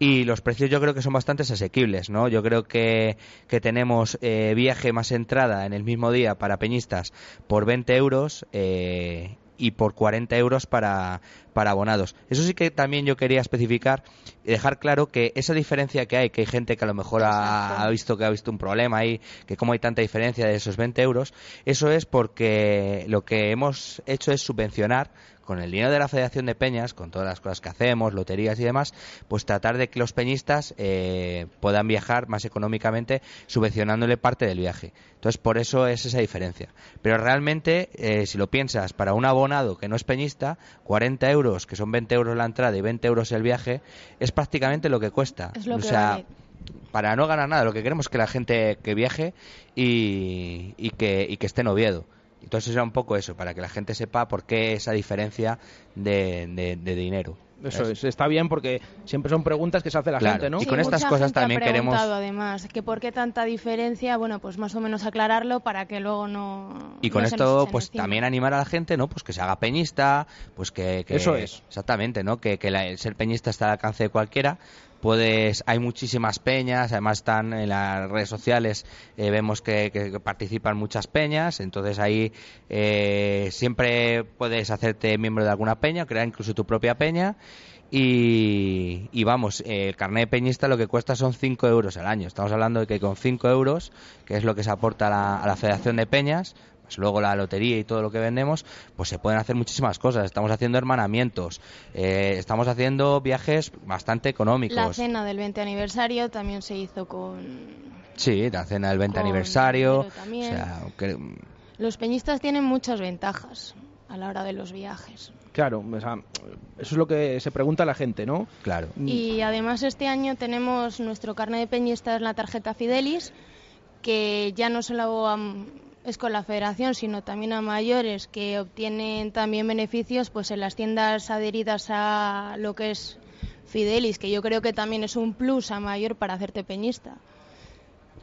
Y los precios yo creo que son bastante asequibles, ¿no? Yo creo que, que tenemos eh, viaje más entrada en el mismo día para peñistas por 20 euros. eh, y por 40 euros para, para abonados. Eso sí que también yo quería especificar y dejar claro que esa diferencia que hay, que hay gente que a lo mejor ha, ha visto que ha visto un problema ahí, que cómo hay tanta diferencia de esos 20 euros, eso es porque lo que hemos hecho es subvencionar con el dinero de la Federación de Peñas, con todas las cosas que hacemos, loterías y demás, pues tratar de que los peñistas eh, puedan viajar más económicamente subvencionándole parte del viaje. Entonces, por eso es esa diferencia. Pero realmente, eh, si lo piensas, para un abonado que no es peñista, 40 euros, que son 20 euros la entrada y 20 euros el viaje, es prácticamente lo que cuesta. Es lo o que sea, vale. para no ganar nada, lo que queremos es que la gente que viaje y, y que, y que esté en Oviedo. Entonces era un poco eso, para que la gente sepa por qué esa diferencia de, de- de dinero. Eso es, está bien porque siempre son preguntas que se hace la Claro, gente, ¿no? y con estas cosas gente ha también queremos- además, que por qué tanta diferencia, bueno, pues más o menos aclararlo para que luego no. Y con no esto, pues encima. también animar a la gente, ¿no? Pues que se haga peñista, pues que... que- Eso es. Exactamente, ¿no? Que, que la- el ser peñista está al alcance de cualquiera. Puedes, hay muchísimas peñas, además están en las redes sociales, eh, vemos que, participan muchas peñas, entonces ahí eh, siempre puedes hacerte miembro de alguna peña, crear incluso tu propia peña. Y, y vamos, el carnet de peñista lo que cuesta son 5 euros al año. Estamos hablando de que con 5 euros, que es lo que se aporta a la, a la Federación de Peñas, pues luego la lotería y todo lo que vendemos, pues se pueden hacer muchísimas cosas. Estamos haciendo hermanamientos, eh, estamos haciendo viajes bastante La económicos. cena del 20 aniversario también se hizo con. Sí, la cena del 20 Con aniversario. dinero también. O sea, que- Los peñistas tienen muchas ventajas a la hora de los viajes. Claro, o sea, eso es lo que se pregunta la gente, ¿no? Claro. Y además este año tenemos nuestro carnet de peñista es la tarjeta Fidelis, que ya no solo am, es con la federación, sino también a mayores que obtienen también beneficios pues en las tiendas adheridas a lo que es Fidelis, que yo creo que también es un plus a mayor para hacerte peñista.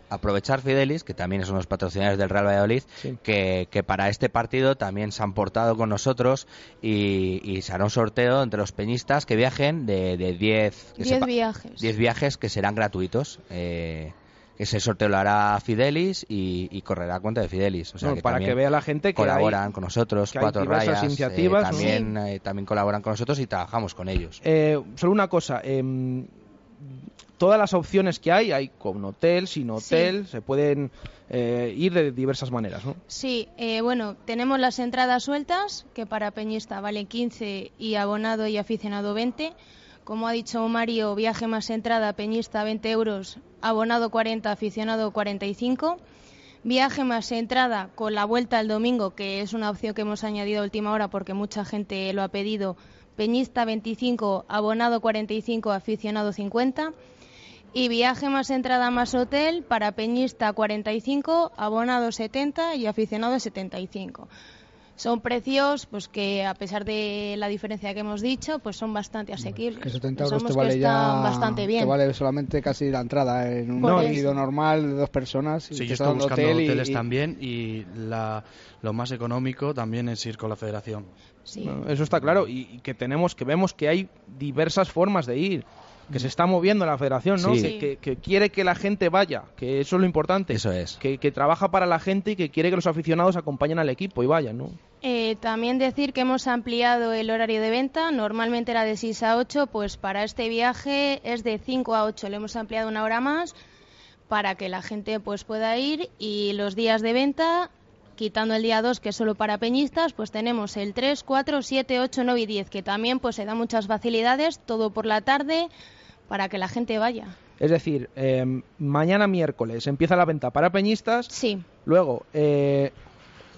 aprovechar Fidelis, que también son los patrocinadores del Real Valladolid, que, que para este partido también se han portado con nosotros y, y se hará un sorteo entre los peñistas que viajen de 10 10 que 10 sepa- viajes. 10 viajes que serán gratuitos. Eh, ese sorteo lo hará Fidelis y, y correrá a cuenta de Fidelis. O sea No, que para que vea la gente que colaboran hay- con nosotros, que cuatro rayas, eh, iniciativas, ¿no? también, eh, también colaboran con nosotros y trabajamos con ellos. Eh, solo una cosa, em, todas las opciones que hay, hay con hotel, sin hotel, se pueden eh, ir de diversas maneras, ¿no? Sí, eh, bueno, tenemos las entradas sueltas, que para peñista vale 15 y abonado y aficionado 20. Como ha dicho Mario, viaje más entrada, peñista 20 euros, abonado 40, aficionado 45. Viaje más entrada con la vuelta el domingo, que es una opción que hemos añadido a última hora porque mucha gente lo ha pedido. Peñista 25, abonado 45, aficionado 50. Y viaje más entrada más hotel para peñista 45, abonado 70 y aficionado 75. Son precios pues que a pesar de la diferencia que hemos dicho, pues son bastante asequibles. Que 70 euros Pensamos te vale que están ya. bastante bien. Te vale solamente casi la entrada en un partido normal de dos personas. y Sí, yo estoy buscando hotel y- hoteles y- también y la, lo más económico también es ir con la federación. Bueno, eso está claro y, y que tenemos, que vemos que hay diversas formas de ir, que se está moviendo la federación, ¿no? Sí. Que, que- que quiere que la gente vaya, que eso es lo importante. Eso es. Que, que trabaja para la gente y que quiere que los aficionados acompañen al equipo y vayan, ¿no? Eh, también decir que hemos ampliado el horario de venta. Normalmente era de 6 a 8, pues para este viaje es de 5 a 8. Le hemos ampliado una hora más para que la gente pues pueda ir y los días de venta, quitando el día 2 que es solo para peñistas, pues tenemos el 3, 4, 7, 8, 9 y 10, que también pues se da muchas facilidades, todo por la tarde para que la gente vaya. Es decir, eh, mañana miércoles empieza la venta para peñistas. Sí. Luego, eh,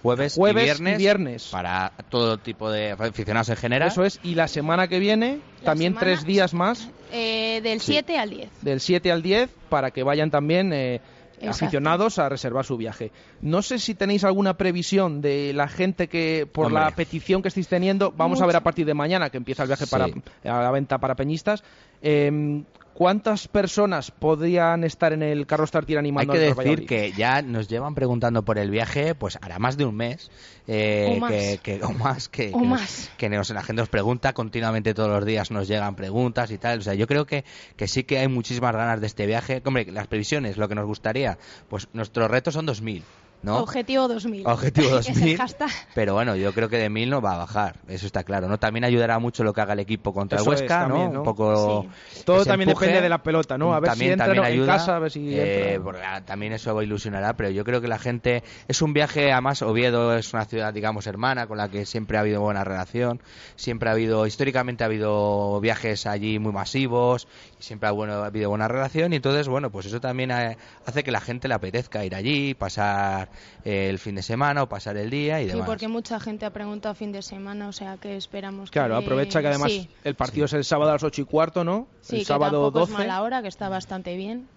Jueves, Jueves y, y viernes viernes. para todo tipo de aficionados en general. eso es. Y la semana que viene, La también semana- tres días más, Eh, del Sí. 7 al 10. del 7 al 10, para que vayan también eh, Exacto. aficionados a reservar su viaje. No sé si tenéis alguna previsión de la gente que, por Hombre. la petición que estáis teniendo, vamos a ver a partir de mañana que empieza el viaje Sí. para a la venta para peñistas. eh, ¿Cuántas personas podrían estar en el Carlos Tartier Hay animando que al Real decir que ya nos llevan preguntando por el viaje, pues hará más de un mes. eh, O más. Que, que- o más. Que, O que más. que nos- la gente nos pregunta continuamente todos los días, nos llegan preguntas y tal. O sea, yo creo que, que sí que hay muchísimas ganas de este viaje. Hombre, las previsiones, lo que nos gustaría, pues nuestro reto son 2.000. ¿no? Objetivo 2000. Objetivo <laughs> Ese 2000. hashtag. Pero bueno, yo creo que de 1000 no va a bajar, eso está claro, ¿no? También ayudará mucho lo que haga el equipo contra Eso el es, Huesca, también, ¿no? ¿no? Un poco Sí. Todo también empuje. depende de la pelota, ¿no? A ver si también, entra también en ayuda, casa, a ver si eh, entra. porque, ah, también eso ilusionará, pero yo creo que la gente es un viaje, además Oviedo es una ciudad, digamos, hermana con la que siempre ha habido buena relación, siempre ha habido, históricamente ha habido viajes allí muy masivos, siempre ha, bueno, ha habido buena relación y entonces, bueno, pues eso también hace que la gente le apetezca ir allí, pasar eh, el fin de semana o pasar el día y Sí, demás. porque mucha gente ha preguntado fin de semana, o sea que esperamos Claro, que... aprovecha que además Sí, el partido es el sábado a las 8 y cuarto, ¿no? sí el que sábado tampoco 12. es mala hora, que está bastante bien.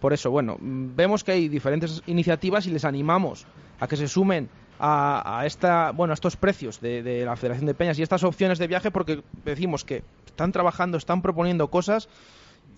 Por eso, bueno, vemos que hay diferentes iniciativas y les animamos a que se sumen a, a esta, bueno, a estos precios de, de la Federación de Peñas y estas opciones de viaje porque decimos que están trabajando, están proponiendo cosas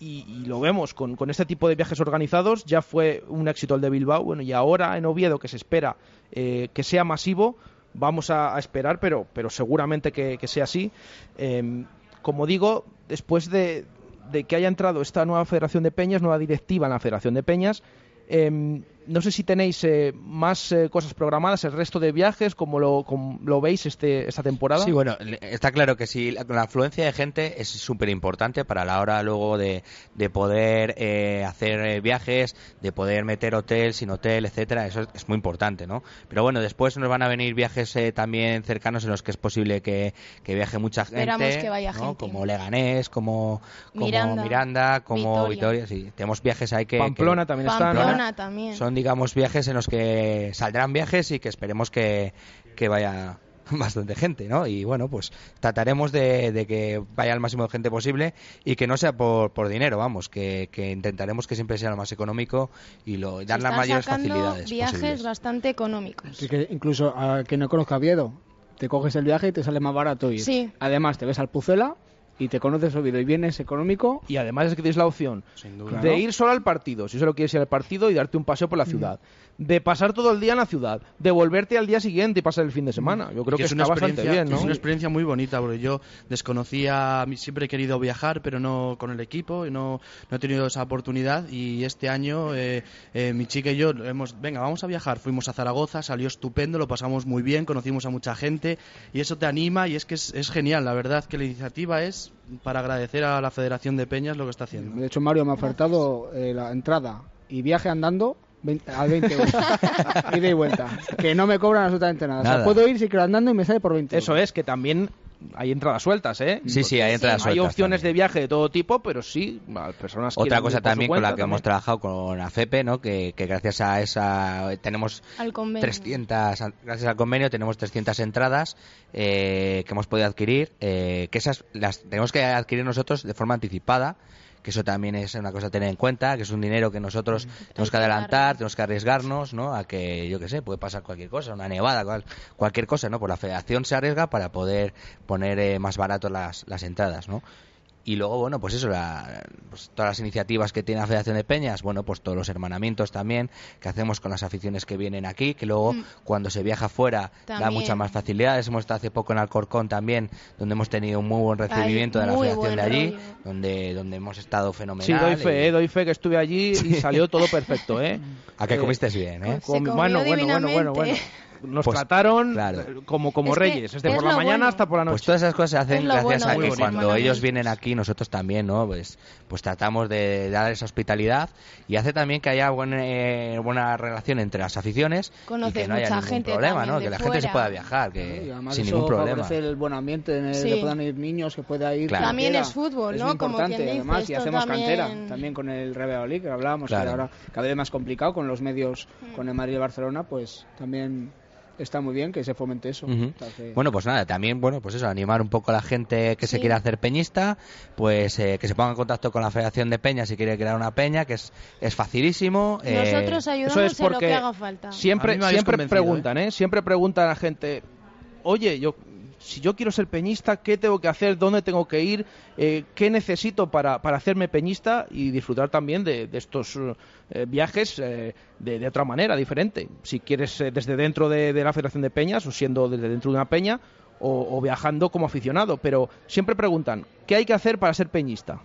y, y lo vemos con, con este tipo de viajes organizados. Ya fue un éxito el de Bilbao, bueno, y ahora en Oviedo que se espera eh, que sea masivo, vamos a, esperar, pero, pero seguramente que, que sea así. Em, como digo, después de, de que haya entrado esta nueva Federación de Peñas, nueva directiva en la Federación de Peñas, em, no sé si tenéis eh, más eh, cosas programadas, el resto de viajes, como lo, como lo veis este, esta temporada. Sí, bueno, le- está claro que sí, la, la afluencia de gente es súper importante para la hora luego de, de poder eh, hacer eh, viajes, de poder meter hotel, sin hotel, etcétera, eso es, es muy importante, ¿no? Pero bueno, después nos van a venir viajes eh, también cercanos en los que es posible que, que viaje mucha gente, Esperamos que vaya ¿no? gente. como Leganés, como, como Miranda, Miranda, como Vitoria. Vitoria, sí, tenemos viajes ahí que... Pamplona que- también está, ¿no? Pamplona también. Son, digamos, viajes en los que saldrán viajes y que esperemos que, que vaya <laughs> bastante gente, ¿no? Y bueno, pues trataremos de, de que vaya el máximo de gente posible y que no sea por, por dinero, vamos, que, que intentaremos que siempre sea lo más económico y lo, dar las mayores facilidades viajes posibles. bastante económicos. Así que incluso a que no conozca Oviedo, te coges el viaje y te sale más barato ir. Sí. Además, te ves al Pucela y te conoces Oviedo y vienes económico. Y además es que tienes la opción duda. de ir solo al partido, si solo quieres ir al partido y darte un paseo por la ciudad. De pasar todo el día en la ciudad, de volverte al día siguiente y pasar el fin de semana. Yo creo que, es una bastante bien, ¿no? Es una experiencia muy bonita porque yo desconocía, siempre he querido viajar, pero no con el equipo y no, no he tenido esa oportunidad. Y este año eh, eh, mi chica y yo hemos, venga, vamos a viajar. Fuimos a Zaragoza, salió estupendo, lo pasamos muy bien, conocimos a mucha gente y eso te anima y es que es, es genial. La verdad que la iniciativa es para agradecer a la Federación de Peñas lo que está haciendo. De hecho, Mario me ha ofertado eh, la entrada y viaje andando 20 a 20 euros. <laughs> Ida y vuelta. Que no me cobran absolutamente nada. O sea, Nada. puedo ir si quiero andando y me sale por 20 Eso es, que también hay entradas sueltas, ¿eh? Sí, sí, hay entradas Hay sueltas opciones de viaje de todo tipo, pero sí, personas Otra quieren cosa también con la que hemos trabajado con AFEPE, ¿no? Que, que gracias a esa tenemos Al convenio. 300, gracias al convenio tenemos 300 entradas eh, que hemos podido adquirir, eh, que esas las tenemos que adquirir nosotros de forma anticipada, que eso también es una cosa a tener en cuenta, que es un dinero que nosotros tenemos que adelantar, tenemos que arriesgarnos, ¿no? A que, yo qué sé, puede pasar cualquier cosa, una nevada, cual- cualquier cosa, ¿no? Pues la federación se arriesga para poder poner eh, más barato las, las entradas, ¿no? Y luego, bueno, pues eso, la- pues todas las iniciativas que tiene la Federación de Peñas, bueno, pues todos los hermanamientos también que hacemos con las aficiones que vienen aquí, que luego Mm. cuando se viaja fuera da muchas más facilidades. Hemos estado hace poco en Alcorcón también, donde hemos tenido un muy buen recibimiento Ay, de la Federación de allí, rollo. donde, donde hemos estado Sí, fenomenal. doy fe, y- eh, doy fe que estuve allí y salió todo <laughs> perfecto, ¿eh? A que Eh, comiste bien, ¿eh? Com- comió bueno, bueno, bueno, bueno, bueno. Nos Pues, trataron claro. eh, como, como Es reyes, desde es por la mañana bueno. hasta por la noche. Pues todas esas cosas se hacen gracias bueno a que cuando ellos vienen aquí, nosotros también, ¿no? Pues, pues tratamos de dar esa hospitalidad y hace también que haya buen, eh, buena relación entre las aficiones y que no haya ningún gente problema, ¿no? Que la gente se pueda viajar, que Y sin ningún problema. el buen ambiente en el Sí. que puedan ir niños, que pueda ir Claro. También es fútbol, Es ¿no? Como importante, quien dice, además, y hacemos también- cantera, también con el Real Valladolid, que hablábamos, Claro. que ahora cada vez más complicado con los medios, Mm. con el Madrid y Barcelona, pues también está muy bien que se fomente eso. Ujú. O sea, que- Bueno, pues nada, también, bueno, pues eso, animar un poco a la gente que se quiera hacer peñista, pues eh, que se ponga en contacto con la Federación de Peñas si quiere crear una peña, que es, es facilísimo. eh, Nosotros ayudamos Eso es en lo porque que haga falta. Siempre, siempre preguntan, ¿eh? Siempre preguntan a la gente, oye, yo si yo quiero ser peñista, ¿qué tengo que hacer? ¿Dónde tengo que ir? Eh, ¿Qué necesito para, para hacerme peñista y disfrutar también de, estos eh, viajes eh, de, de otra manera, diferente? Si quieres desde dentro de, de la Federación de Peñas o siendo desde dentro de una peña o, o viajando como aficionado. Pero siempre preguntan, ¿qué hay que hacer para ser peñista?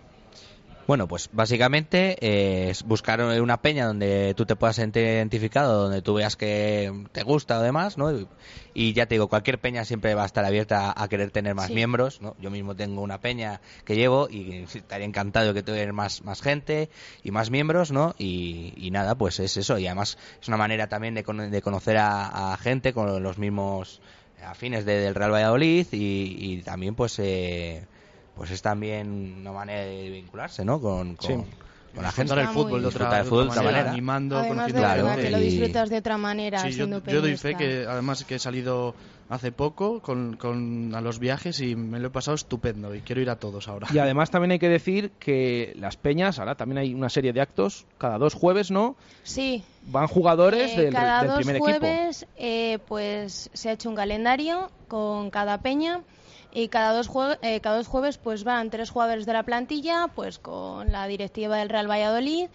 Bueno, pues básicamente eh, es buscar una peña donde tú te puedas sentir identificado, donde tú veas que te gusta o demás, ¿no? Y, y ya te digo, cualquier peña siempre va a estar abierta a, a querer tener más Sí. miembros, ¿no? Yo mismo tengo una peña que llevo y estaría encantado de que tuviera más, más gente y más miembros, ¿no? Y, y nada, pues es eso. Y además es una manera también de, cono- de conocer a, a gente con los mismos afines de- del Real Valladolid y, y también pues... Eh, pues es también una manera de vincularse, ¿no? Con, con, Sí. con la gente. Disfrutar el fútbol de otra- Disfrutar el de fútbol otra de otra manera, manera. animando, Además de verdad gente. que lo disfrutas de otra manera Sí, yo, siendo yo doy fe que además que he salido hace poco con, con a los viajes y me lo he pasado estupendo y quiero ir a todos ahora. Y además también hay que decir que las peñas, ahora también hay una serie de actos, cada dos jueves, ¿no? Sí. Van jugadores Eh, del, cada del dos primer equipo. jueves, eh, pues se ha hecho un calendario con cada peña y cada dos, jue- eh, cada dos jueves pues van tres jugadores de la plantilla, pues con la directiva del Real Valladolid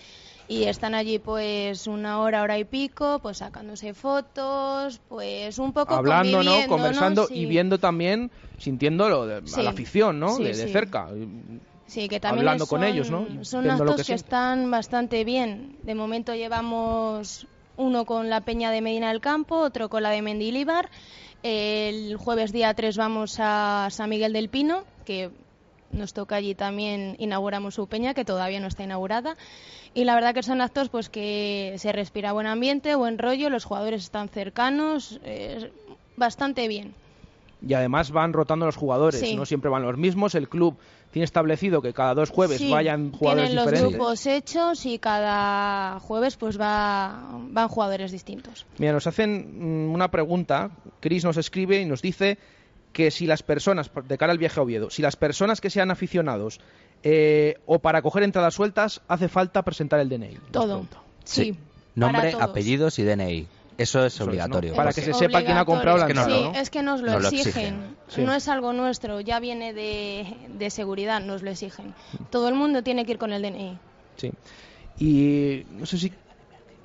y están allí pues una hora, hora y pico, pues sacándose fotos, pues un poco Hablando, ¿no? Conversando Sí. y viendo también, sintiéndolo de, Sí. a la afición, ¿no? Sí, de, cerca. Sí, que también hablando con son- ellos, ¿no? Y Son actos que que, están bastante bien. De momento llevamos uno con la Peña de Medina del Campo, otro con la de Mendilibar. El jueves día 3 vamos a San Miguel del Pino, que nos toca allí también inauguramos su peña, que todavía no está inaugurada. Y la verdad que son actos pues que se respira buen ambiente, buen rollo, los jugadores están cercanos, eh, bastante bien. Y además van rotando los jugadores, Sí. no siempre van los mismos. El club tiene establecido que cada dos jueves Sí, vayan jugadores tienen los diferentes. grupos hechos y cada jueves pues va, van jugadores distintos. Mira, nos hacen mm, una pregunta. Chris nos escribe y nos dice que si las personas, de cara al viaje a Oviedo, si las personas que sean aficionados eh, o para coger entradas sueltas, hace falta presentar el DNI. Todo. Sí. Nombre, para todos. apellidos y DNI. Eso es ¿no? obligatorio. Para que se sepa quién ha comprado la Sí, entrada, ¿no? es que nos lo Nos lo exigen. exigen. Sí. No es algo nuestro, ya viene de, de seguridad, nos lo exigen. Todo el mundo tiene que ir con el DNI. Sí. Y no sé si...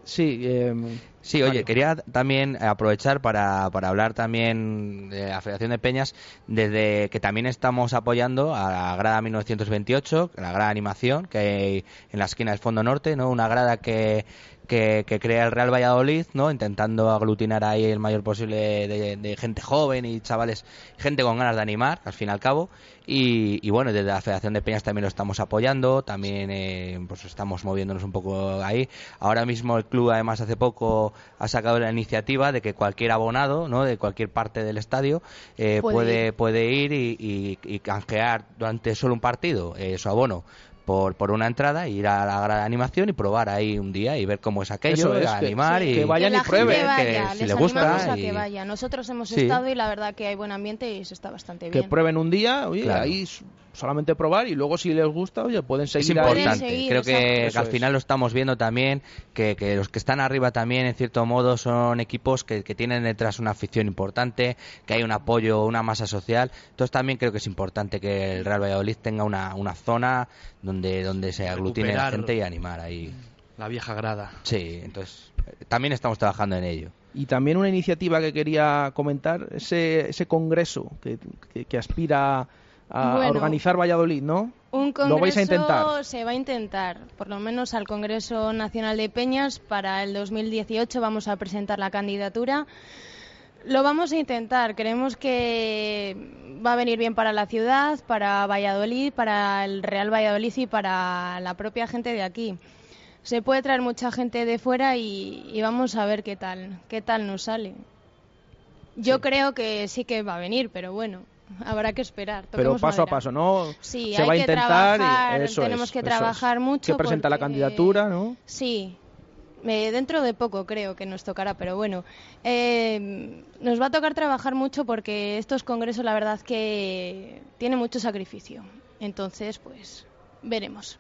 Sí, eh, Sí, oye, Mario. quería también aprovechar para, para hablar también de la Federación de Peñas, desde que también estamos apoyando a la grada 1928, la grada animación que hay en la esquina del Fondo Norte, ¿no? Una grada que, que, que crea el Real Valladolid, ¿no? Intentando aglutinar ahí el mayor posible de, de gente joven y chavales, gente con ganas de animar, al fin y al cabo. Y, y bueno, desde la Federación de Peñas también lo estamos apoyando, también eh, pues estamos moviéndonos un poco ahí. Ahora mismo el club además hace poco ha sacado la iniciativa de que cualquier abonado, ¿no? De cualquier parte del estadio eh, Puede puede, ir. puede ir y, y- y canjear durante solo un partido eh, su abono. Por, por una entrada, ir a la grada de animación y probar ahí un día y ver cómo es aquello, Eso es, que- animar sí, y que vayan que y prueben, gente que si les le gusta a y- que vaya. Nosotros hemos Sí. estado y la verdad que hay buen ambiente y se está bastante que bien. prueben un día, oye, Claro. ahí solamente probar y luego si les gusta, oye, pueden es seguir ahí. importante. seguir, Creo que, al final es. lo estamos viendo también, que, que los que están arriba también, en cierto modo, son equipos que, que tienen detrás una afición importante, que hay un apoyo, una masa social. Entonces también creo que es importante que el Real Valladolid tenga una, una zona donde, donde se aglutine la gente y animar ahí. La vieja grada. Sí, entonces también estamos trabajando en ello. Y también una iniciativa que quería comentar, ese, ese congreso que, que- que aspira a Bueno. organizar Valladolid, ¿no? Un congreso Lo vais a intentar. se va a intentar, por lo menos al Congreso Nacional de Peñas para el 2018 vamos a presentar la candidatura. Lo vamos a intentar, creemos que va a venir bien para la ciudad, para Valladolid, para el Real Valladolid y para la propia gente de aquí. Se puede traer mucha gente de fuera y, y vamos a ver qué tal, qué tal nos sale. Yo creo que sí que va a venir, pero bueno, habrá que esperar. Pero paso a paso, ¿no? Sí, Se hay va a que intentar trabajar, y eso tenemos es, que trabajar mucho Que presenta la candidatura, ¿no? Sí, eh, dentro de poco creo que nos tocará, pero bueno, eh, nos va a tocar trabajar mucho porque estos congresos la verdad que tienen mucho sacrificio. Entonces, pues, veremos.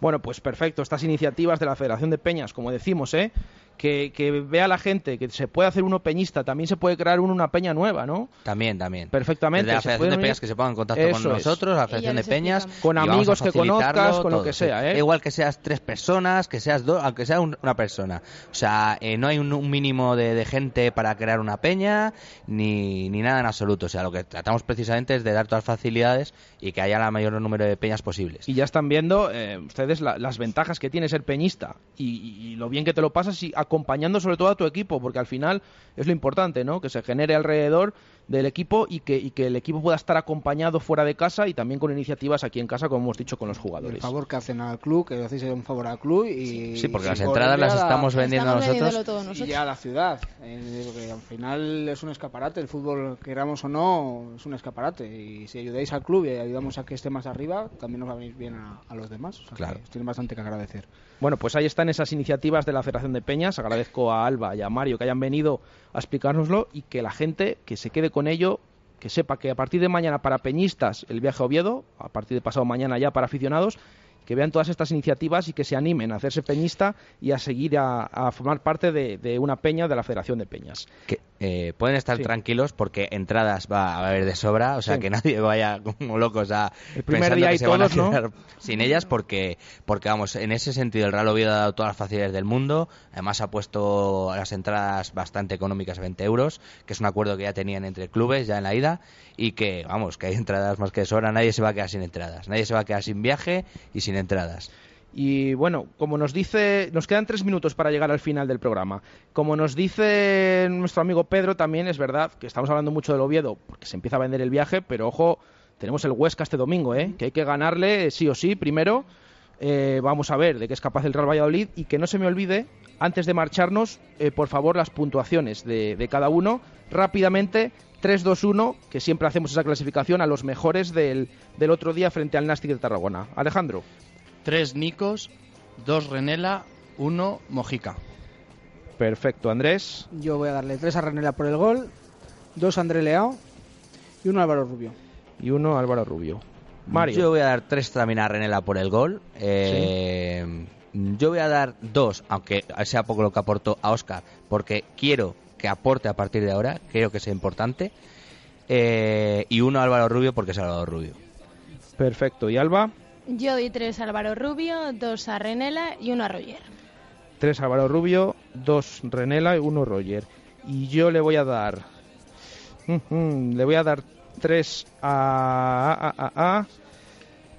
Bueno, pues perfecto. Estas iniciativas de la Federación de Peñas, como decimos, ¿eh? Que, que vea la gente que se puede hacer uno peñista, también se puede crear uno una peña nueva, ¿no? También, también. Perfectamente. Desde la Federación de Peñas que se pongan en contacto con Eso es. nosotros, la Federación de Peñas. Con a amigos que conozcas, con lo todo, que sí. sea, ¿eh? Igual que seas tres personas, que seas dos, aunque sea un- una persona. O sea, eh, no hay un, un mínimo de, de gente para crear una peña, ni, ni nada en absoluto. O sea, lo que tratamos precisamente es de dar todas las facilidades y que haya la mayor número de peñas posibles. Y ya están viendo eh, ustedes la- las ventajas que tiene ser peñista y, y- y lo bien que te lo pasas y acompañando sobre todo a tu equipo, porque al final es lo importante, ¿no? Que se genere alrededor del equipo y que, y que el equipo pueda estar acompañado fuera de casa y también con iniciativas aquí en casa, como hemos dicho, con los El jugadores. favor que hacen al club, que hacéis un favor al club y... Sí, porque y las entradas las estamos vendiendo Estamos nosotros. nosotros. Y ya a la ciudad, eh, porque al final es un escaparate, el fútbol, queramos o no, es un escaparate. Y si ayudáis al club y ayudamos a que esté más arriba, también nos va a venir bien a, a los demás. O sea, Claro. que tienen bastante que agradecer. Bueno, pues ahí están esas iniciativas de la Federación de Peñas. Agradezco a Alba y a Mario que hayan venido a explicárnoslo y que la gente que se quede con ello, que sepa que a partir de mañana para peñistas el viaje a Oviedo, a partir de pasado mañana ya para aficionados, que vean todas estas iniciativas y que se animen a hacerse peñista y a seguir a, formar parte de, una peña de la Federación de Peñas. Eh, pueden estar Sí. tranquilos porque entradas va a haber de sobra, o sea Sí. que nadie <laughs> vaya como locos a El primer pensando día que se van a todos, ¿no? quedar sin ellas porque porque vamos, en ese sentido el Real Oviedo ha dado todas las facilidades del mundo, además ha puesto las entradas bastante económicas a 20 euros, que es un acuerdo que ya tenían entre clubes ya en la ida y que vamos, que hay entradas más que de sobra, nadie se va a quedar sin entradas, nadie se va a quedar sin viaje y sin entradas. Y bueno, como nos dice, nos quedan tres minutos para llegar al final del programa. Como nos dice nuestro amigo Pedro, también es verdad que estamos hablando mucho del Oviedo, porque se empieza a vender el viaje, pero ojo, tenemos el Huesca este domingo, ¿eh? que hay que ganarle sí o sí primero. Eh, vamos a ver de qué es capaz el Real Valladolid y que no se me olvide, antes de marcharnos, eh, por favor, las puntuaciones de, de cada uno. Rápidamente, 3-2-1, que siempre hacemos esa clasificación a los mejores del, del otro día frente al Nastic de Tarragona. Alejandro. Tres Nicos, dos Renela, uno Mojica. Perfecto, Andrés. Yo voy a darle tres a Renela por el gol, dos a André Leao y uno a Álvaro Rubio. Y uno a Álvaro Rubio. Mario. Yo voy a dar tres también a Renela por el gol. Eh, Yo voy a dar dos, aunque sea poco lo que aportó a Oscar, porque quiero que aporte a partir de ahora, creo que sea importante. Eh, y uno a Álvaro Rubio porque es Álvaro Rubio. Perfecto. ¿Y Alba? Yo doy tres a Álvaro Rubio, dos a Renela y uno a Roger. Tres Álvaro Rubio, dos Renela y uno Roger. Y yo le voy a dar. Le voy a dar tres a, a- a- a-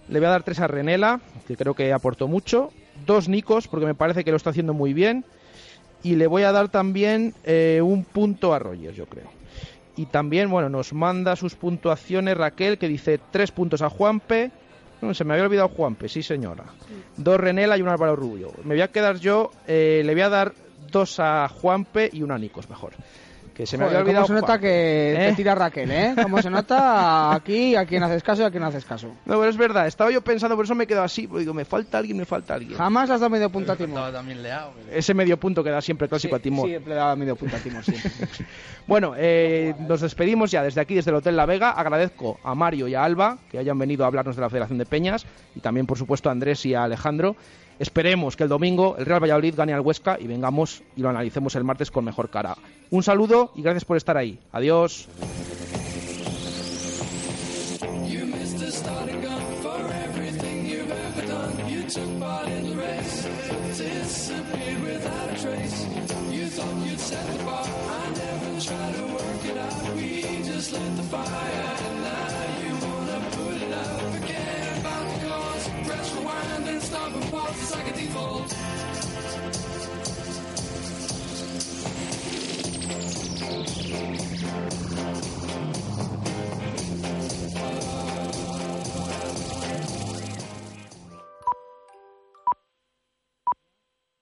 Le voy a dar tres a Renela, que creo que aportó mucho. Dos Nicos, porque me parece que lo está haciendo muy bien. Y le voy a dar también eh, un punto a Roger, yo creo. Y también, bueno, nos manda sus puntuaciones Raquel, que dice tres puntos a Juanpe. No, se me había olvidado Juanpe, sí señora. Dos Renela y un Álvaro Rubio. Me voy a quedar yo, eh, le voy a dar dos a Juanpe y una a Nicos, mejor. Que se me Joder, había olvidado ¿Cómo se nota que ¿eh? te tira Raquel, eh? ¿Cómo se nota aquí a quién haces caso y a quién no haces caso? No, pero es verdad, estaba yo pensando, por eso me he quedado así, porque digo, me falta alguien, me falta alguien. Jamás has dado medio punto a Timor. Estaba también Leao. Ese medio punto que da siempre clásico a Timor. Siempre le daba medio punto a Timor, siempre. <laughs> Bueno, eh, nos despedimos ya desde aquí, desde el Hotel La Vega. Agradezco a Mario y a Alba que hayan venido a hablarnos de la Federación de Peñas y también, por supuesto, a Andrés y a Alejandro. Esperemos que el domingo el Real Valladolid gane al Huesca y vengamos y lo analicemos el martes con mejor cara. Un saludo y gracias por estar ahí. Adiós. Lit the fire.